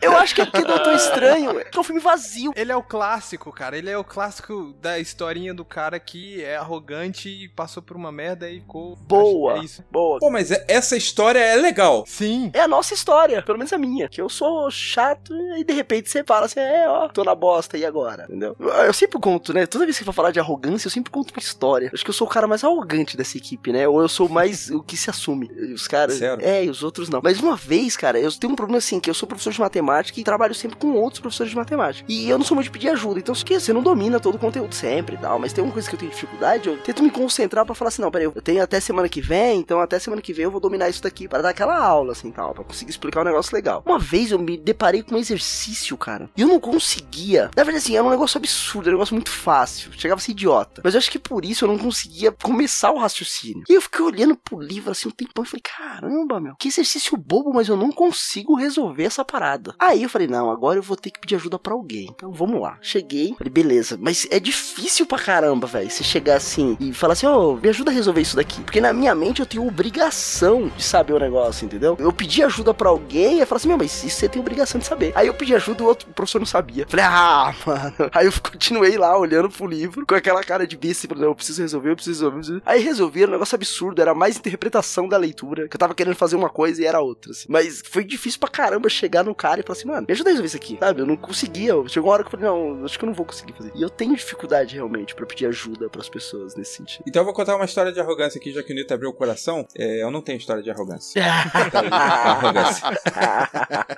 Eu acho que é porque Doutor Estranho é um filme vazio. Ele é o clássico, cara. Ele é o clássico da historinha do cara que é arrogante e passou por uma merda e ficou. Boa, É isso. boa. Pô, mas é- essa história é legal. Sim. É a nossa história, pelo menos a minha. Que eu sou chato e de repente você fala assim, é, ó, tô na bosta, e agora? Entendeu? Eu, sempre conto, né? Toda vez que eu for falar de arrogância, eu sempre conto uma história. Acho que eu sou o cara mais arrogante dessa equipe, né? Ou eu sou mais o que se assume. E Os caras. Sério? É, e os outros não. Mas uma vez, cara, eu tenho um problema assim, que eu sou professor de matemática e trabalho sempre com outros professores de matemática. E eu não sou muito de pedir ajuda, então que você não domina todo o conteúdo sempre e tal, mas tem uma coisa que eu tenho dificuldade, eu tento me concentrar para falar assim, não, peraí, eu tenho até semana que vem, então até semana que vem eu vou dominar isso daqui para dar aquela aula, assim, tal, para conseguir explicar um negócio legal. Uma vez eu me deparei com um exercício, cara, e eu não conseguia. Na verdade, assim, era um negócio absurdo, era um negócio muito fácil, chegava a ser idiota. Mas eu acho que por isso eu não conseguia começar o raciocínio. E eu fiquei olhando pro livro assim um tempão e falei, caramba, meu, que exercício bobo, mas eu não consigo resolver essa parada. Aí eu falei, não, agora eu vou ter que pedir ajuda para alguém. Então vamos lá. Cheguei, falei, beleza, mas é difícil pra caramba, velho, você chegar assim e falar assim, ô, oh, me ajuda a resolver isso daqui. Porque na minha mente eu tenho obrigação de saber o negócio, entendeu? Eu pedi ajuda para alguém e falar assim, meu, mas isso você tem obrigação de saber. Aí eu pedi ajuda o outro professor não sabia. Falei, ah, mano. Aí eu continuei lá olhando pro livro com aquela cara de bicho, assim, eu preciso resolver, eu preciso resolver. Eu preciso... Aí resolvi, era um negócio absurdo, era mais interpretação da leitura, que eu tava querendo fazer uma coisa e era outra, assim. Mas foi difícil pra caramba chegar no cara e falar assim, mano, me ajuda a resolver isso aqui, sabe? Eu não conseguia. Chegou uma hora que eu falei, não, acho que eu não vou conseguir fazer. E eu tenho dificuldade realmente para pedir ajuda para as pessoas nesse sentido. Então eu vou contar uma história de arrogância aqui, já que o Nito abriu o coração. É, eu não tenho história de arrogância.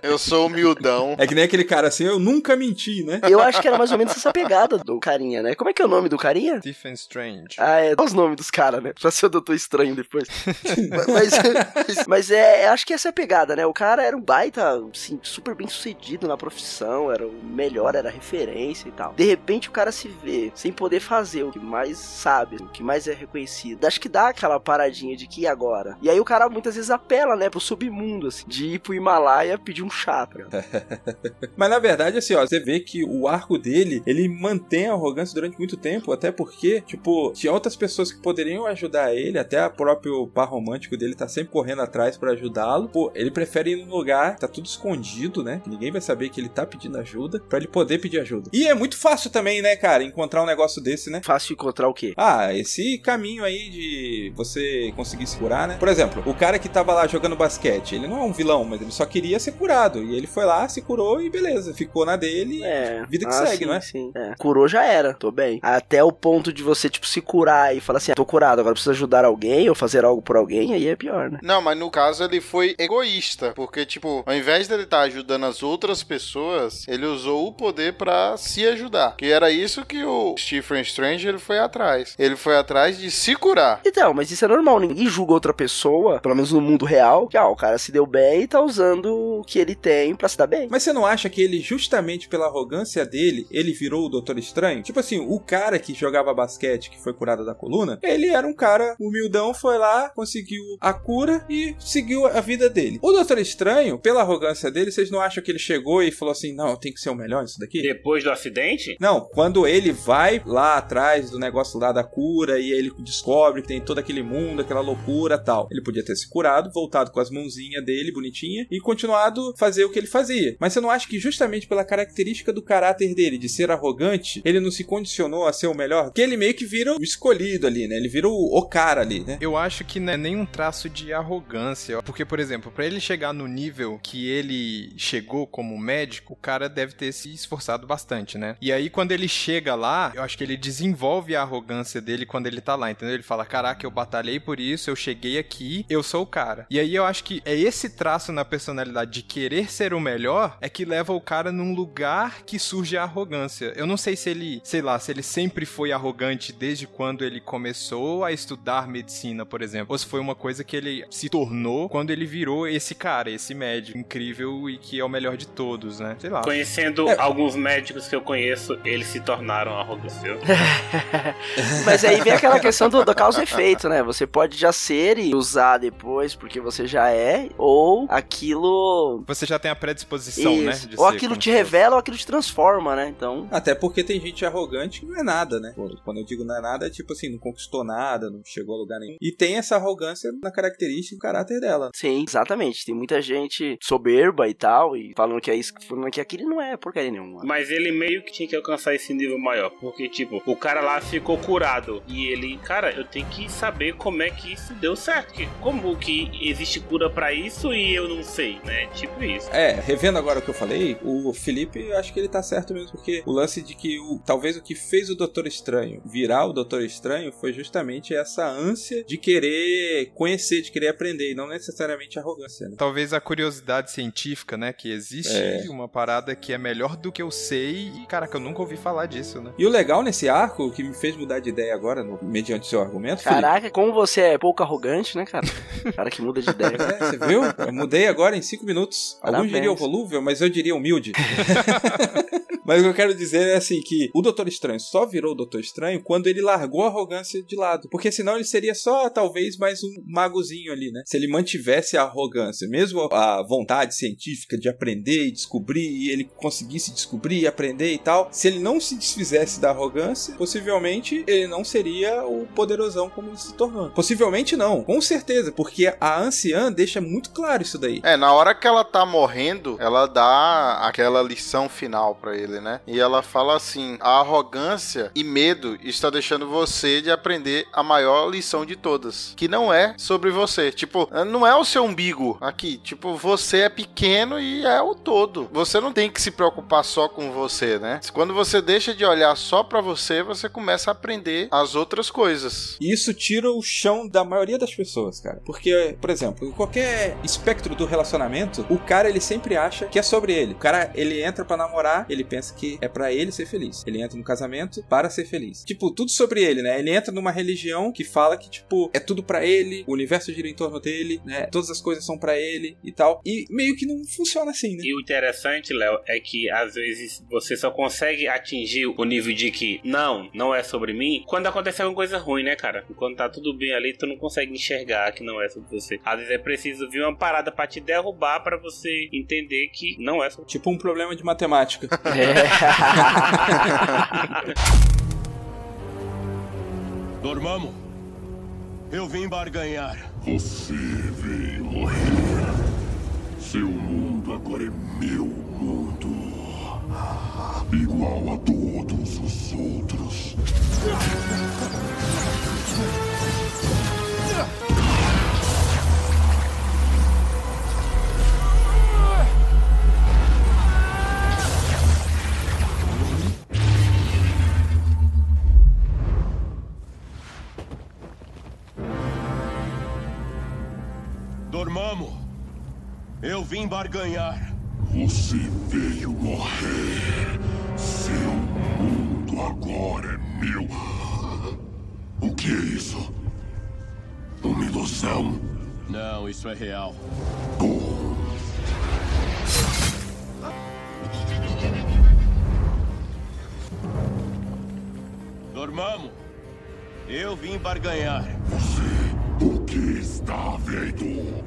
eu sou humildão. É que nem aquele cara assim, eu nunca menti, né? Eu acho que era mais ou menos essa pegada do carinha, né? Como é que é o nome do carinha? Stephen Strange. Ah, é. Olha os nomes dos caras, né? Pra ser o Doutor Estranho depois. mas, mas, mas é, acho que essa é a pegada, né? O cara era um baita, assim, super bem sucedido na profissão, era o melhor, era referência e tal. De repente o cara se vê sem poder fazer o que mais sabe, o que mais é reconhecido. Acho que dá aquela paradinha de que agora. E aí o cara muitas vezes apela, né, pro submundo, assim, de ir pro Himalaia pedir um chá, tá Mas na verdade, assim, ó, você vê que o arco dele, ele mantém a arrogância durante muito tempo, até porque, tipo, tinha outras pessoas que poderiam ajudar ele, até o próprio par romântico dele tá sempre correndo atrás para ajudá-lo. Pô, ele prefere ir num lugar, tá tudo escondido, né? Que ninguém vai saber que ele tá pedindo ajuda, para ele poder pedir ajuda. E é muito fácil também, né, cara, encontrar um negócio desse, né? Fácil encontrar o quê? Ah, esse caminho aí de você conseguir se curar, né? Por exemplo, o cara que tava lá jogando basquete, ele não é um vilão, mas ele só queria ser curado. E ele foi lá, se curou e beleza, ficou na dele. É. Vida que ah, segue, sim, não é? Sim. É. Curou já era, tô bem. Até o ponto de você, tipo, se curar e falar assim, ah, tô curado, agora preciso ajudar alguém ou fazer algo por alguém, aí é pior, né? Não, mas no caso ele foi egoísta, porque, tipo, ao invés dele estar tá ajudando as outras pessoas, ele usou o poder para se ajudar. Que era isso que o Stephen Strange ele foi atrás. Ele foi atrás de se curar. Então, mas isso é normal, ninguém julga outra pessoa, pelo menos no mundo real, que ah, o cara se deu bem e tá usando o que ele tem para se dar bem. Mas você não acha que ele, justamente pela arrogância dele, ele virou o Doutor Estranho? Tipo assim, o cara que jogava basquete, que foi curado da coluna, ele era um cara humildão, foi lá, conseguiu a cura e seguiu a vida dele. O Doutor Estranho, pela arrogância dele, vocês não acham que ele chegou e falou assim: não, eu tenho que ser o melhor nisso daqui? Depois do acidente? Não, quando ele vai lá atrás do negócio lá da cura e ele descobre que tem todo aquele mundo, aquela loucura tal. Ele podia ter se curado, voltado com as mãozinhas dele bonitinha e continuado fazer o que ele fazia. Mas você não acha que justamente pela característica do caráter dele, de ser arrogante, ele não se condicionou a ser o melhor? Porque ele meio que vira o escolhido ali, né? Ele vira o, o cara ali, né? Eu acho que não é nenhum traço de arrogância. Porque, por exemplo, para ele chegar no nível que ele chegou como médico, o cara deve ter se esforçado bastante, né? E aí, quando ele chega lá, eu acho que ele desenvolve a arrogância dele quando ele tá lá, entendeu? Ele fala: Caraca, eu batalhei por isso, eu cheguei aqui, eu sou o cara. E aí eu acho que é esse traço na personalidade de querer ser o melhor é que leva o cara num lugar que surge a arrogância. Eu não sei se ele, sei lá, se ele sempre foi arrogante desde quando ele começou a estudar medicina, por exemplo, ou se foi uma coisa que ele se tornou quando ele virou esse cara, esse médico incrível e que é o melhor de todos, né? Sei lá. Conhecendo é. alguns médicos que eu conheço, eles se tornaram arrogantes. Mas aí vem aquela questão do, do causa e efeito, né? Você pode já ser e usar depois porque você já é, ou aquilo. Você já tem a predisposição, né, Isso. né? ou aquilo te revela ou aquilo te transforma, né? Então. Até porque tem gente arrogante que não é nada, né? Quando eu digo não é nada, é tipo assim, não conquistou nada, não chegou a lugar nenhum. E tem essa arrogância na característica e caráter dela. Sim, exatamente. Tem muita gente soberba e tal, e falando que é isso, falando que aquilo não é porcaria nenhuma. Mas ele meio que tinha que alcançar esse nível maior, porque, tipo, o cara lá ficou curado. E ele, cara, eu tenho que saber como é que isso deu certo. Como que existe cura para isso e eu não sei, né? Tipo isso. É, revendo agora o que eu falei, o Felipe, eu acho que ele tá certo mesmo, porque o lance de que o, talvez o que fez o Doutor Estranho virar o Doutor Estranho foi justamente essa ânsia de querer conhecer, de querer aprender, e não necessariamente arrogância. Né? Talvez a curiosidade científica científica, né? Que existe É. uma parada que é melhor do que eu sei e, caraca, eu nunca ouvi falar disso, né? E o legal nesse arco, que me fez mudar de ideia agora, no- mediante seu argumento, Felipe, Caraca, como você é pouco arrogante, né, cara? Cara que muda de ideia. É, você viu? Eu mudei agora em 5 minutos. Alguns diriam volúvel, mas eu diria humilde. mas o que eu quero dizer é assim que o Doutor Estranho só virou o Doutor Estranho quando ele largou a arrogância de lado. Porque senão ele seria só, talvez, mais um magozinho ali, né? Se ele mantivesse a arrogância, mesmo a vontade científica de aprender e descobrir, e ele conseguisse descobrir e aprender e tal, se ele não se desfizesse da arrogância, possivelmente ele não seria o poderosão como ele se tornou. Possivelmente não, com certeza, porque a anciã deixa muito claro isso daí. É, na hora que ela tá morrendo, ela dá aquela lição final pra ele, né? E ela fala assim: a arrogância e medo está deixando você de aprender a maior lição de todas, que não é sobre você. Tipo, não é o seu umbigo aqui. Tipo, você é pequeno e é o todo. Você não tem que se preocupar só com você, né? Quando você deixa de olhar só pra você, você começa a aprender as outras coisas. E isso tira o chão da maioria das pessoas, cara. Porque, por exemplo, em qualquer espectro do relacionamento, o cara ele sempre acha que é sobre ele. O cara ele entra pra namorar, ele pensa que é pra ele ser feliz. Ele entra no casamento para ser feliz. Tipo, tudo sobre ele, né? Ele entra numa religião que fala que tipo é tudo pra ele, o universo gira em torno dele, né? Todas as coisas são pra ele e tal. E meio que não funciona assim, né? E o interessante, Léo, é que às vezes você só consegue atingir o nível de que não, não é sobre mim, quando acontece alguma coisa ruim, né, cara? Quando tá tudo bem ali, tu não consegue enxergar que não é sobre você. Às vezes é preciso vir uma parada pra te derrubar pra você entender que não é sobre Tipo um problema de matemática. Dormamos. Eu vim barganhar. Você veio morrer. Seu mundo agora é meu mundo. Igual a todos os outros. Dormamos. Eu vim barganhar. Você veio morrer. Seu mundo agora é meu. O que é isso? Uma ilusão? Não, isso é real. Bom, Dormamos. Eu vim barganhar. você, o que está vendo?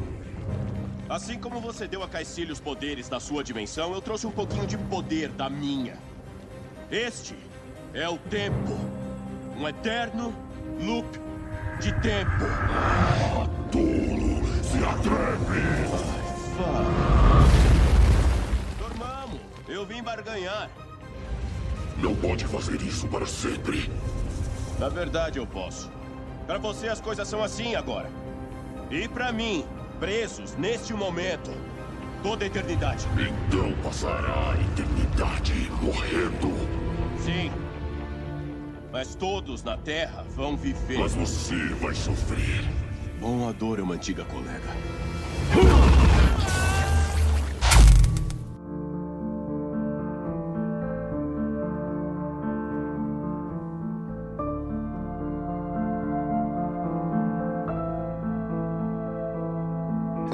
Assim como você deu a Caecílio os poderes da sua dimensão, eu trouxe um pouquinho de poder da minha. Este é o tempo. Um eterno loop de tempo. Tolo, se atreve! Dormamos. Eu vim barganhar. Não pode fazer isso para sempre. Na verdade, eu posso. Pra você, as coisas são assim agora. E pra mim, presos neste momento, toda a eternidade. Então passará a eternidade morrendo. Sim. Mas todos na Terra vão viver. Mas você vai sofrer. Bom, a dor é uma antiga colega.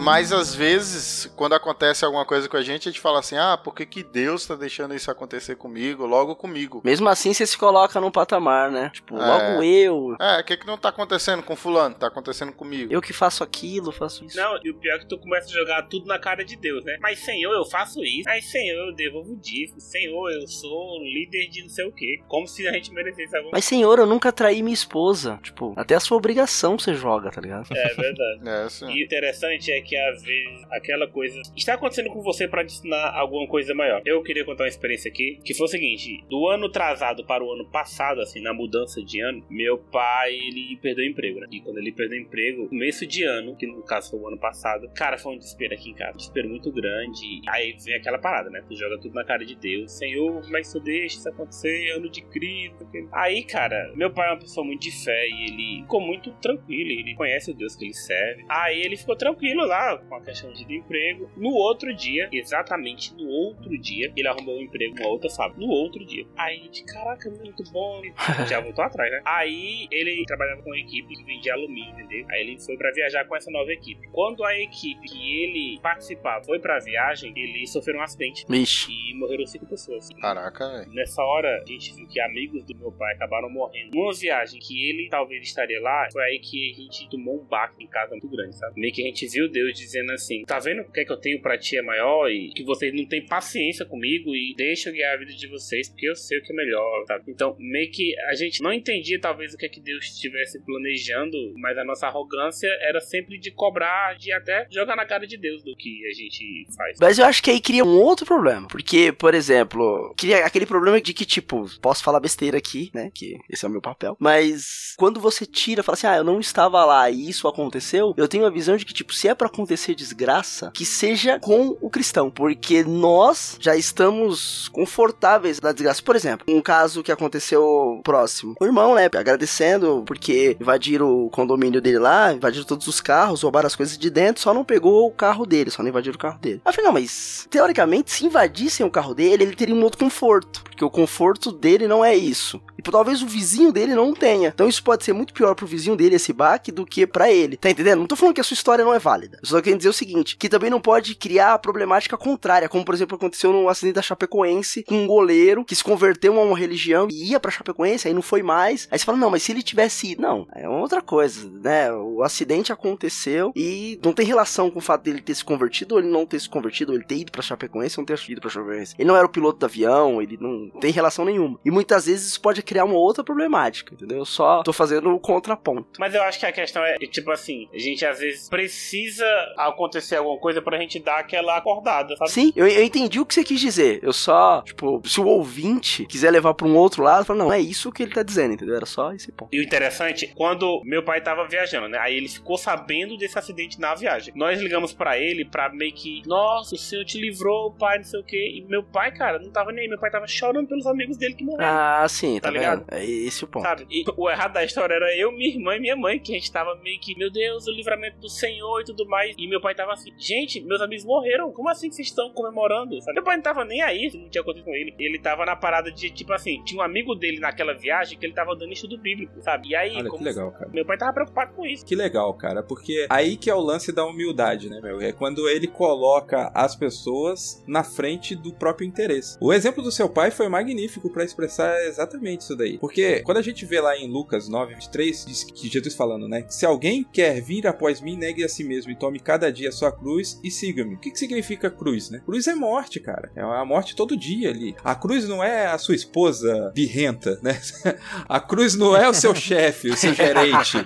Mas às vezes, quando acontece alguma coisa com a gente, a gente fala assim: ah, por que, que Deus tá deixando isso acontecer comigo, logo comigo? Mesmo assim, você se coloca num patamar, né? Tipo, É. logo eu. É, o que, que não tá acontecendo com Fulano? Tá acontecendo comigo. Eu que faço aquilo, faço isso. Não, e o pior é que tu começa a jogar tudo na cara de Deus, né? Mas Senhor, eu faço isso. Mas Senhor, eu devolvo disso. Senhor, eu sou líder de não sei o quê. Como se a gente merecesse alguma Mas, senhor, eu nunca traí minha esposa. Tipo, até a sua obrigação você joga, tá ligado? É verdade. É, assim. E o interessante é que às vezes aquela coisa está acontecendo com você para te ensinar alguma coisa maior. Eu queria contar uma experiência aqui, que foi o seguinte: do ano atrasado para o ano passado, assim, na mudança de ano, meu pai ele perdeu o emprego, né? E quando ele perdeu o emprego, começo de ano, que no caso foi o ano passado, cara, foi um desespero aqui em casa, um desespero muito grande. Aí vem aquela parada, né? Tu joga tudo na cara de Deus, Senhor, como é deixa isso acontecer? Ano de crise. Aí, cara, meu pai é uma pessoa muito de fé e ele ficou muito tranquilo, ele conhece o Deus que ele serve. Aí ele ficou tranquilo lá lá com a questão de emprego. No outro dia, exatamente no outro dia, ele arrumou um emprego numa outra fábrica. No outro dia. Aí a gente, caraca, muito bom. Já voltou atrás, né? Aí ele trabalhava com uma equipe que vendia alumínio, entendeu? Aí ele foi pra viajar com essa nova equipe. Quando a equipe que ele participava foi pra viagem, ele sofreu um acidente. Vixe. E morreram cinco pessoas. Caraca, velho. Nessa hora, a gente viu que amigos do meu pai acabaram morrendo. Numa viagem que ele talvez estaria lá, foi aí que a gente tomou um baque em casa muito grande, sabe? Meio que a gente viu Deus dizendo assim: tá vendo o que é que eu tenho pra ti é maior e que vocês não têm paciência comigo e deixa eu guiar a vida de vocês porque eu sei o que é melhor, sabe? Então, meio que a gente não entendia talvez o que é que Deus estivesse planejando, mas a nossa arrogância era sempre de cobrar, de até jogar na cara de Deus do que a gente faz. Mas eu acho que aí cria um outro problema. Porque, por exemplo, cria aquele problema de que, tipo, posso falar besteira aqui, né? Que esse é o meu papel. Mas quando você tira, fala assim, ah, eu não estava lá e isso aconteceu, eu tenho a visão de que, tipo, se é para acontecer desgraça, que seja com o cristão. Porque nós já estamos confortáveis na desgraça. Por exemplo, um caso que aconteceu próximo. O irmão, né, agradecendo porque invadiram o condomínio dele lá, invadiram todos os carros, roubaram as coisas de dentro, só não pegou o carro dele, só não invadiram o carro dele. Afinal, mas teoricamente, se invadissem o carro dele, ele teria um outro conforto, porque o conforto dele não é isso. E talvez o vizinho dele não tenha. Então isso pode ser muito pior pro vizinho dele esse baque do que para ele. Tá entendendo? Não tô falando que a sua história não é válida. Só quero dizer o seguinte, que também não pode criar a problemática contrária, como por exemplo aconteceu no acidente da Chapecoense com um goleiro que se converteu a uma religião e ia pra Chapecoense, aí não foi mais. Aí você fala, não, mas se ele tivesse ido, não, é outra coisa, né? O acidente aconteceu e não tem relação com o fato dele ter se convertido ou ele não ter se convertido, ou ele ter ido pra Chapecoense ou não ter ido pra Chapecoense. Ele não era o piloto do avião, ele não tem relação nenhuma. E muitas vezes isso pode criar uma outra problemática, entendeu? Eu só tô fazendo o contraponto. Mas eu acho que a questão é, tipo assim, a gente às vezes precisa acontecer alguma coisa pra gente dar aquela acordada, sabe? Sim, eu, eu entendi o que você quis dizer. Eu só, tipo, se o ouvinte quiser levar pra um outro lado, fala, não, é isso que ele tá dizendo, entendeu? Era só esse ponto. E o interessante, quando meu pai tava viajando, né? Aí ele ficou sabendo desse acidente na viagem. Nós ligamos pra ele pra meio que, nossa, o senhor te livrou, pai, não sei o quê. E meu pai, cara, não tava nem aí. Meu pai tava chorando pelos amigos dele que morreram. Ah, sim, tá, Tá ligado? ligado? É esse o ponto. Sabe? E o errado da história era eu, minha irmã e minha mãe, que a gente tava meio que, meu Deus, o livramento do Senhor e tudo mais. E meu pai tava assim, gente, meus amigos morreram. Como assim que vocês estão comemorando? Sabe? Meu pai não tava nem aí, não tinha acontecido com ele. Ele tava na parada de, tipo assim, tinha um amigo dele naquela viagem que ele tava dando estudo bíblico, sabe? E aí, Olha que legal, cara. meu pai tava preocupado com isso. Que legal, cara, porque aí que é o lance da humildade, né, meu? É quando ele coloca as pessoas na frente do próprio interesse. O exemplo do seu pai foi magnífico pra expressar exatamente isso daí. Porque quando a gente vê lá em Lucas 9, 23, diz que Jesus falando, né? Se alguém quer vir após mim, negue a si mesmo e tome cada dia a sua cruz e siga-me. O que, que significa cruz, né? Cruz é morte, cara. É a morte todo dia ali. A cruz não é a sua esposa birrenta, né? A cruz não é o seu chefe, o seu gerente,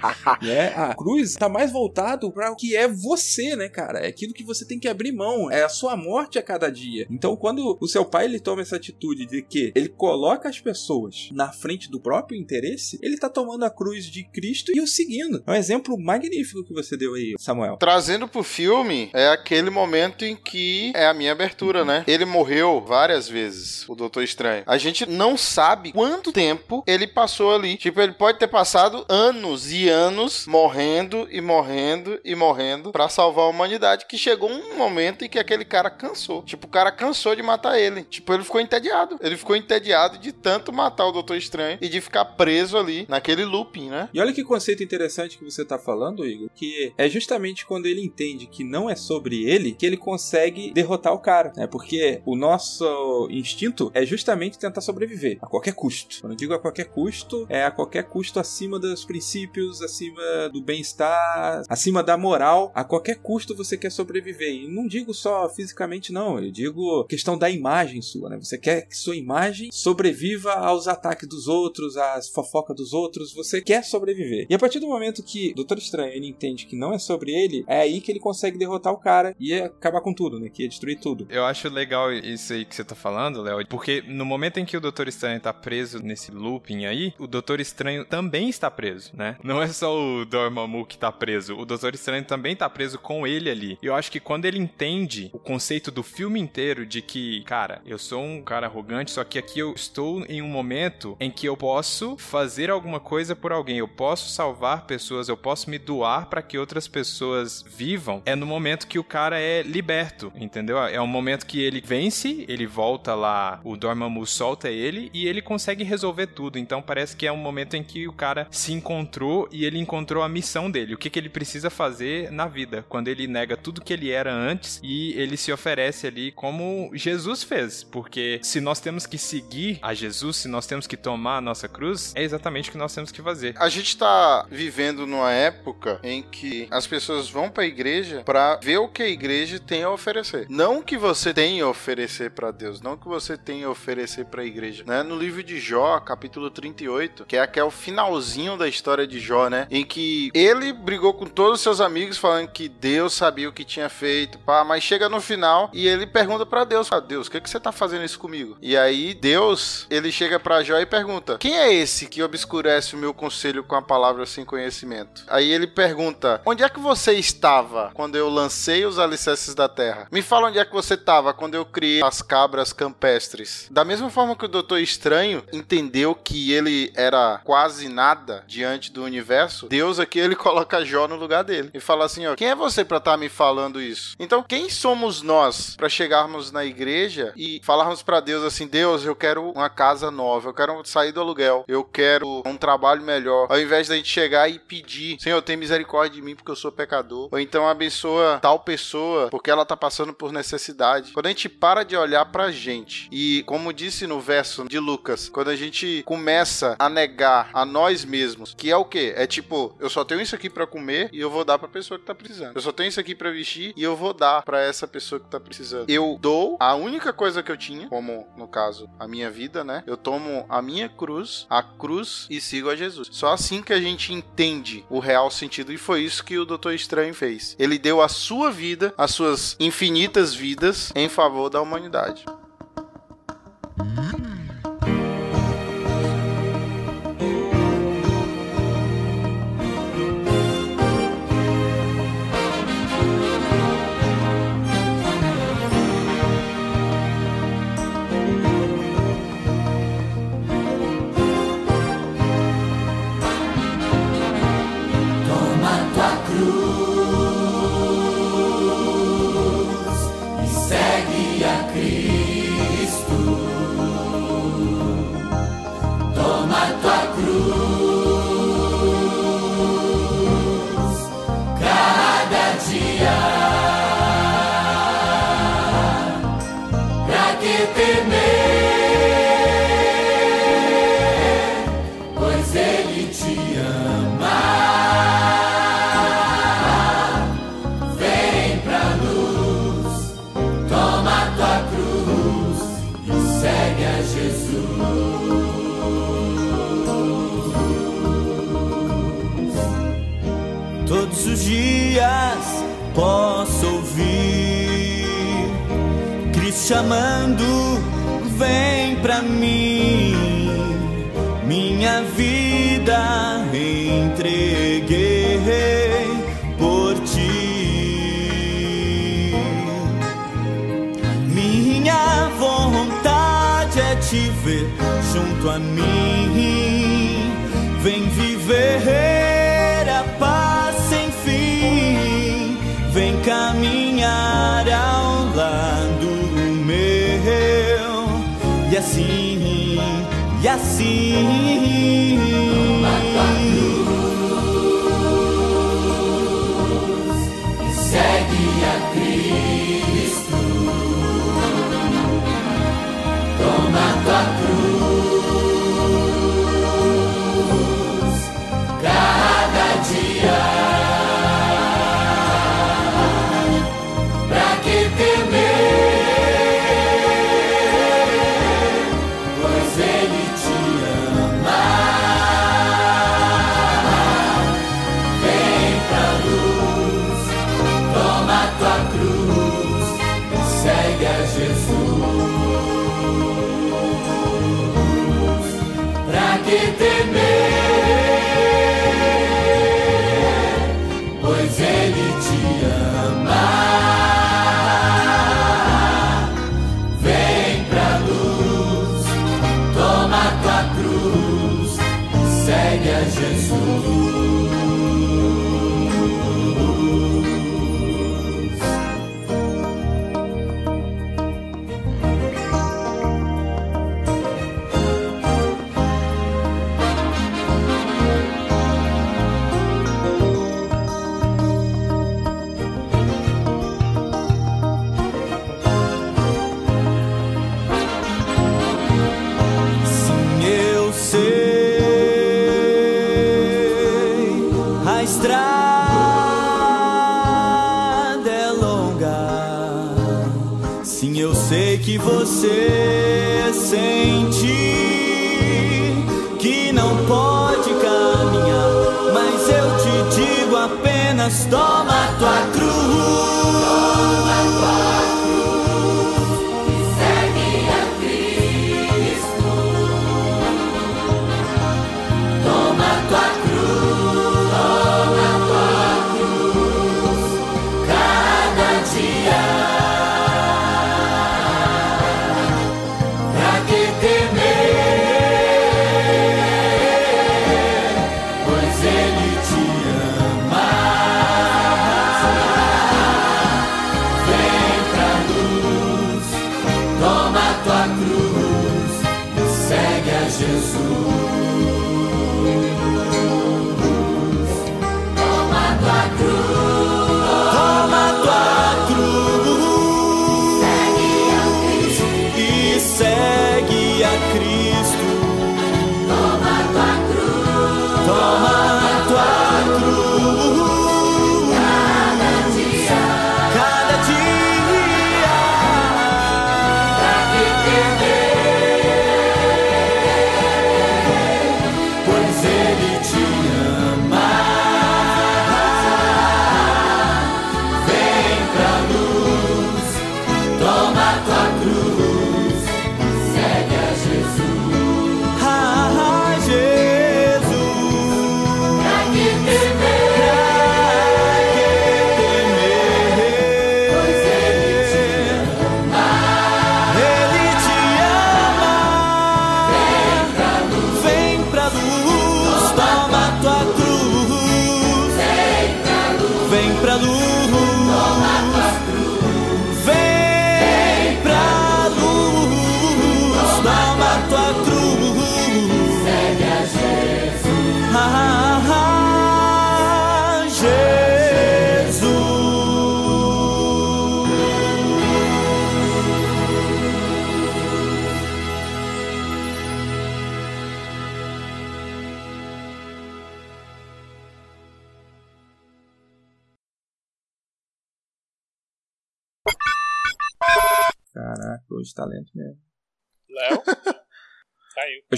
né? A cruz tá mais voltado para o que é você, né, cara? É aquilo que você tem que abrir mão, é a sua morte a cada dia. Então, quando o seu pai ele toma essa atitude de que ele coloca as pessoas na frente do próprio interesse, ele tá tomando a cruz de Cristo e o seguindo. É um exemplo magnífico que você deu aí, Samuel. Trazendo pro filme, é aquele momento em que é a minha abertura, né? Ele morreu várias vezes, o Doutor Estranho. A gente não sabe quanto tempo ele passou ali. Tipo, ele pode ter passado anos e anos morrendo e morrendo e morrendo pra salvar a humanidade, que chegou um momento em que aquele cara cansou. Tipo, o cara cansou de matar ele. Tipo, ele ficou entediado. Ele ficou entediado de tanto matar o Doutor Estranho e de ficar preso ali naquele looping, né? E olha que conceito interessante que você tá falando, Igor, que é justamente quando ele entende que não é sobre ele que ele consegue derrotar o cara, né? Porque o nosso instinto é justamente tentar sobreviver a qualquer custo. Quando eu digo a qualquer custo, é a qualquer custo acima dos princípios, acima do bem-estar, acima da moral, a qualquer custo você quer sobreviver. E não digo só fisicamente não, eu digo questão da imagem sua, né? Você quer que sua imagem sobreviva aos ataques dos outros, às fofocas dos outros, você quer sobreviver. E a partir do momento que Doutor Estranho ele entende que não é sobre ele, é aí que ele consegue derrotar o cara e acabar com tudo, né? Que ia destruir tudo. Eu acho legal isso aí que você tá falando, Léo, porque no momento em que o Doutor Estranho tá preso nesse looping aí, o Doutor Estranho também está preso, né? Não é só o Dormammu que tá preso, o Doutor Estranho também tá preso com ele ali. Eu acho que quando ele entende o conceito do filme inteiro de que, cara, eu sou um cara arrogante, só que aqui eu estou em um momento em que eu posso fazer alguma coisa por alguém, eu posso salvar pessoas, eu posso me doar para que outras pessoas vivam é no momento que o cara é liberto, entendeu? É um momento que ele vence, ele volta lá, o Dormammu solta ele e ele consegue resolver tudo. Então parece que é um momento em que o cara se encontrou e ele encontrou a missão dele, o que, que ele precisa fazer na vida, quando ele nega tudo que ele era antes e ele se oferece ali como Jesus fez, porque se nós temos que seguir a Jesus, se nós temos que tomar a nossa cruz, é exatamente o que nós temos que fazer. A gente tá vivendo numa época em que as pessoas vão pra igreja pra ver o que a igreja tem a oferecer. Não que você tenha a oferecer pra Deus, não que você tenha a oferecer pra igreja, né? No livro de Jó, capítulo 38, que é aquele finalzinho da história de Jó, né? Em que ele brigou com todos os seus amigos falando que Deus sabia o que tinha feito, pá, mas chega no final e ele pergunta pra Deus, ah, Deus, o que, que você tá fazendo isso comigo? E aí Deus, ele chega pra Jó e pergunta, quem é esse que obscurece o meu conselho com a palavra sem conhecimento? Aí ele pergunta, onde é que você estava quando eu lancei os alicerces da terra? Me fala onde é que você estava quando eu criei as cabras campestres. Da mesma forma que o Doutor Estranho entendeu que ele era quase nada diante do universo, Deus aqui ele coloca Jó no lugar dele e fala assim, ó, quem é você para estar tá me falando isso? Então, quem somos nós para chegarmos na igreja e falarmos para Deus assim, Deus, eu quero uma casa nova, eu quero sair do aluguel, eu quero um trabalho melhor, ao invés da gente chegar e pedir, Senhor, tem misericórdia de mim porque eu sou pecador, ou então abençoa tal pessoa porque ela tá passando por necessidade. Quando a gente para de olhar pra gente e, como disse no verso de Lucas, quando a gente começa a negar a nós mesmos, que é o que? É tipo, eu só tenho isso aqui para comer e eu vou dar pra pessoa que tá precisando. Eu só tenho isso aqui para vestir e eu vou dar para essa pessoa que tá precisando. Eu dou a única coisa que eu tinha, como no caso a minha vida, né? Eu tomo a minha cruz, a cruz e sigo a Jesus. Só assim que a gente entende o real sentido e foi isso que o Doutor Estranho fez. Ele deu a sua vida, as suas infinitas vidas em favor da humanidade. Chamando, vem pra mim. Minha vida entreguei por ti. Minha vontade é te ver junto a mim. Vem viver e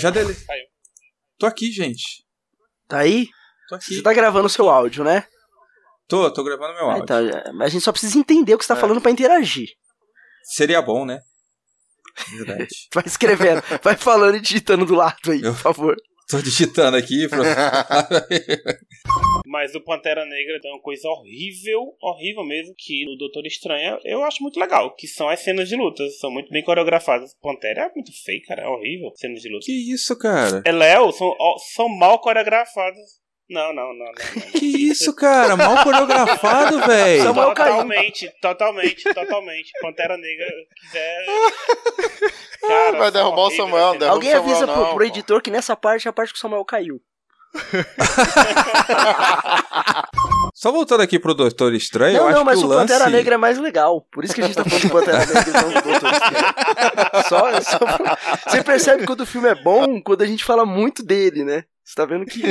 já. Caiu. Tô aqui, gente. Tá aí? Tô aqui. Você tá gravando o seu áudio, né? Tô, tô gravando meu Ah, áudio. então, é, mas a gente só precisa entender o que você tá É. falando pra interagir. Seria bom, né? Verdade. Vai escrevendo, vai falando e digitando do lado aí, por favor. Tô digitando aqui pra. Mas o Pantera Negra tem uma coisa horrível, horrível mesmo, que no Doutor Estranho eu acho muito legal, que são as cenas de luta. São muito bem coreografadas. Pantera é muito feio, cara. É horrível. Cenas de luta. que isso, cara? É Léo, são, são mal coreografadas. Não, não, não, não. não. Que isso, cara? Mal coreografado, velho. Samuel caiu. Totalmente, totalmente, totalmente. Pantera Negra quiser. Cara, Vai derrubar o Samuel, derruba Alguém o Samuel avisa não, pro, pro pô. editor que nessa parte é a parte que o Samuel caiu. Só voltando aqui pro Doutor Estranho, eu não, acho não, mas que o o lance... Pantera Negra é mais legal. Por isso que a gente tá falando do Pantera Negra e não do Doutor Estranho. Só, só pra- Você percebe quando o filme é bom, quando a gente fala muito dele, né? Você tá vendo que.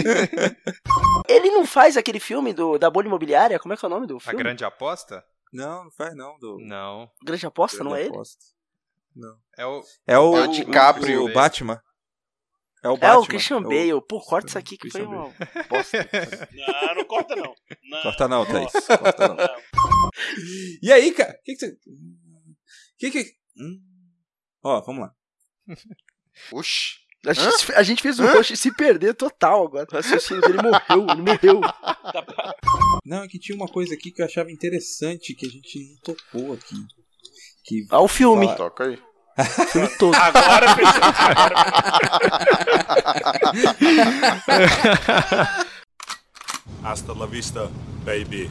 Ele não faz aquele filme do, da bolha imobiliária? Como é que é o nome do A filme? grande aposta? Não, não faz não. Do... Não. Grande Aposta, não é ele? Aposta. Não. É o. É o, É o DiCaprio. o Batman. É o É Batman. o Christian É o- Bale. Pô, corta isso aqui que Christian foi uma bosta. Não, não corta não. não Corta não, Thaís. Corta não. não. E aí, cara? O que, que você. Que que. Hum. Ó, vamos lá. Oxi. A gente, a gente fez o Rush se perder total agora. O raciocínio dele morreu, ele morreu. Não, é que tinha uma coisa aqui que eu achava interessante que a gente não tocou aqui. Que Ah, o filme. Fala- Toca aí. O filme todo. Agora. Agora Hasta la vista, baby.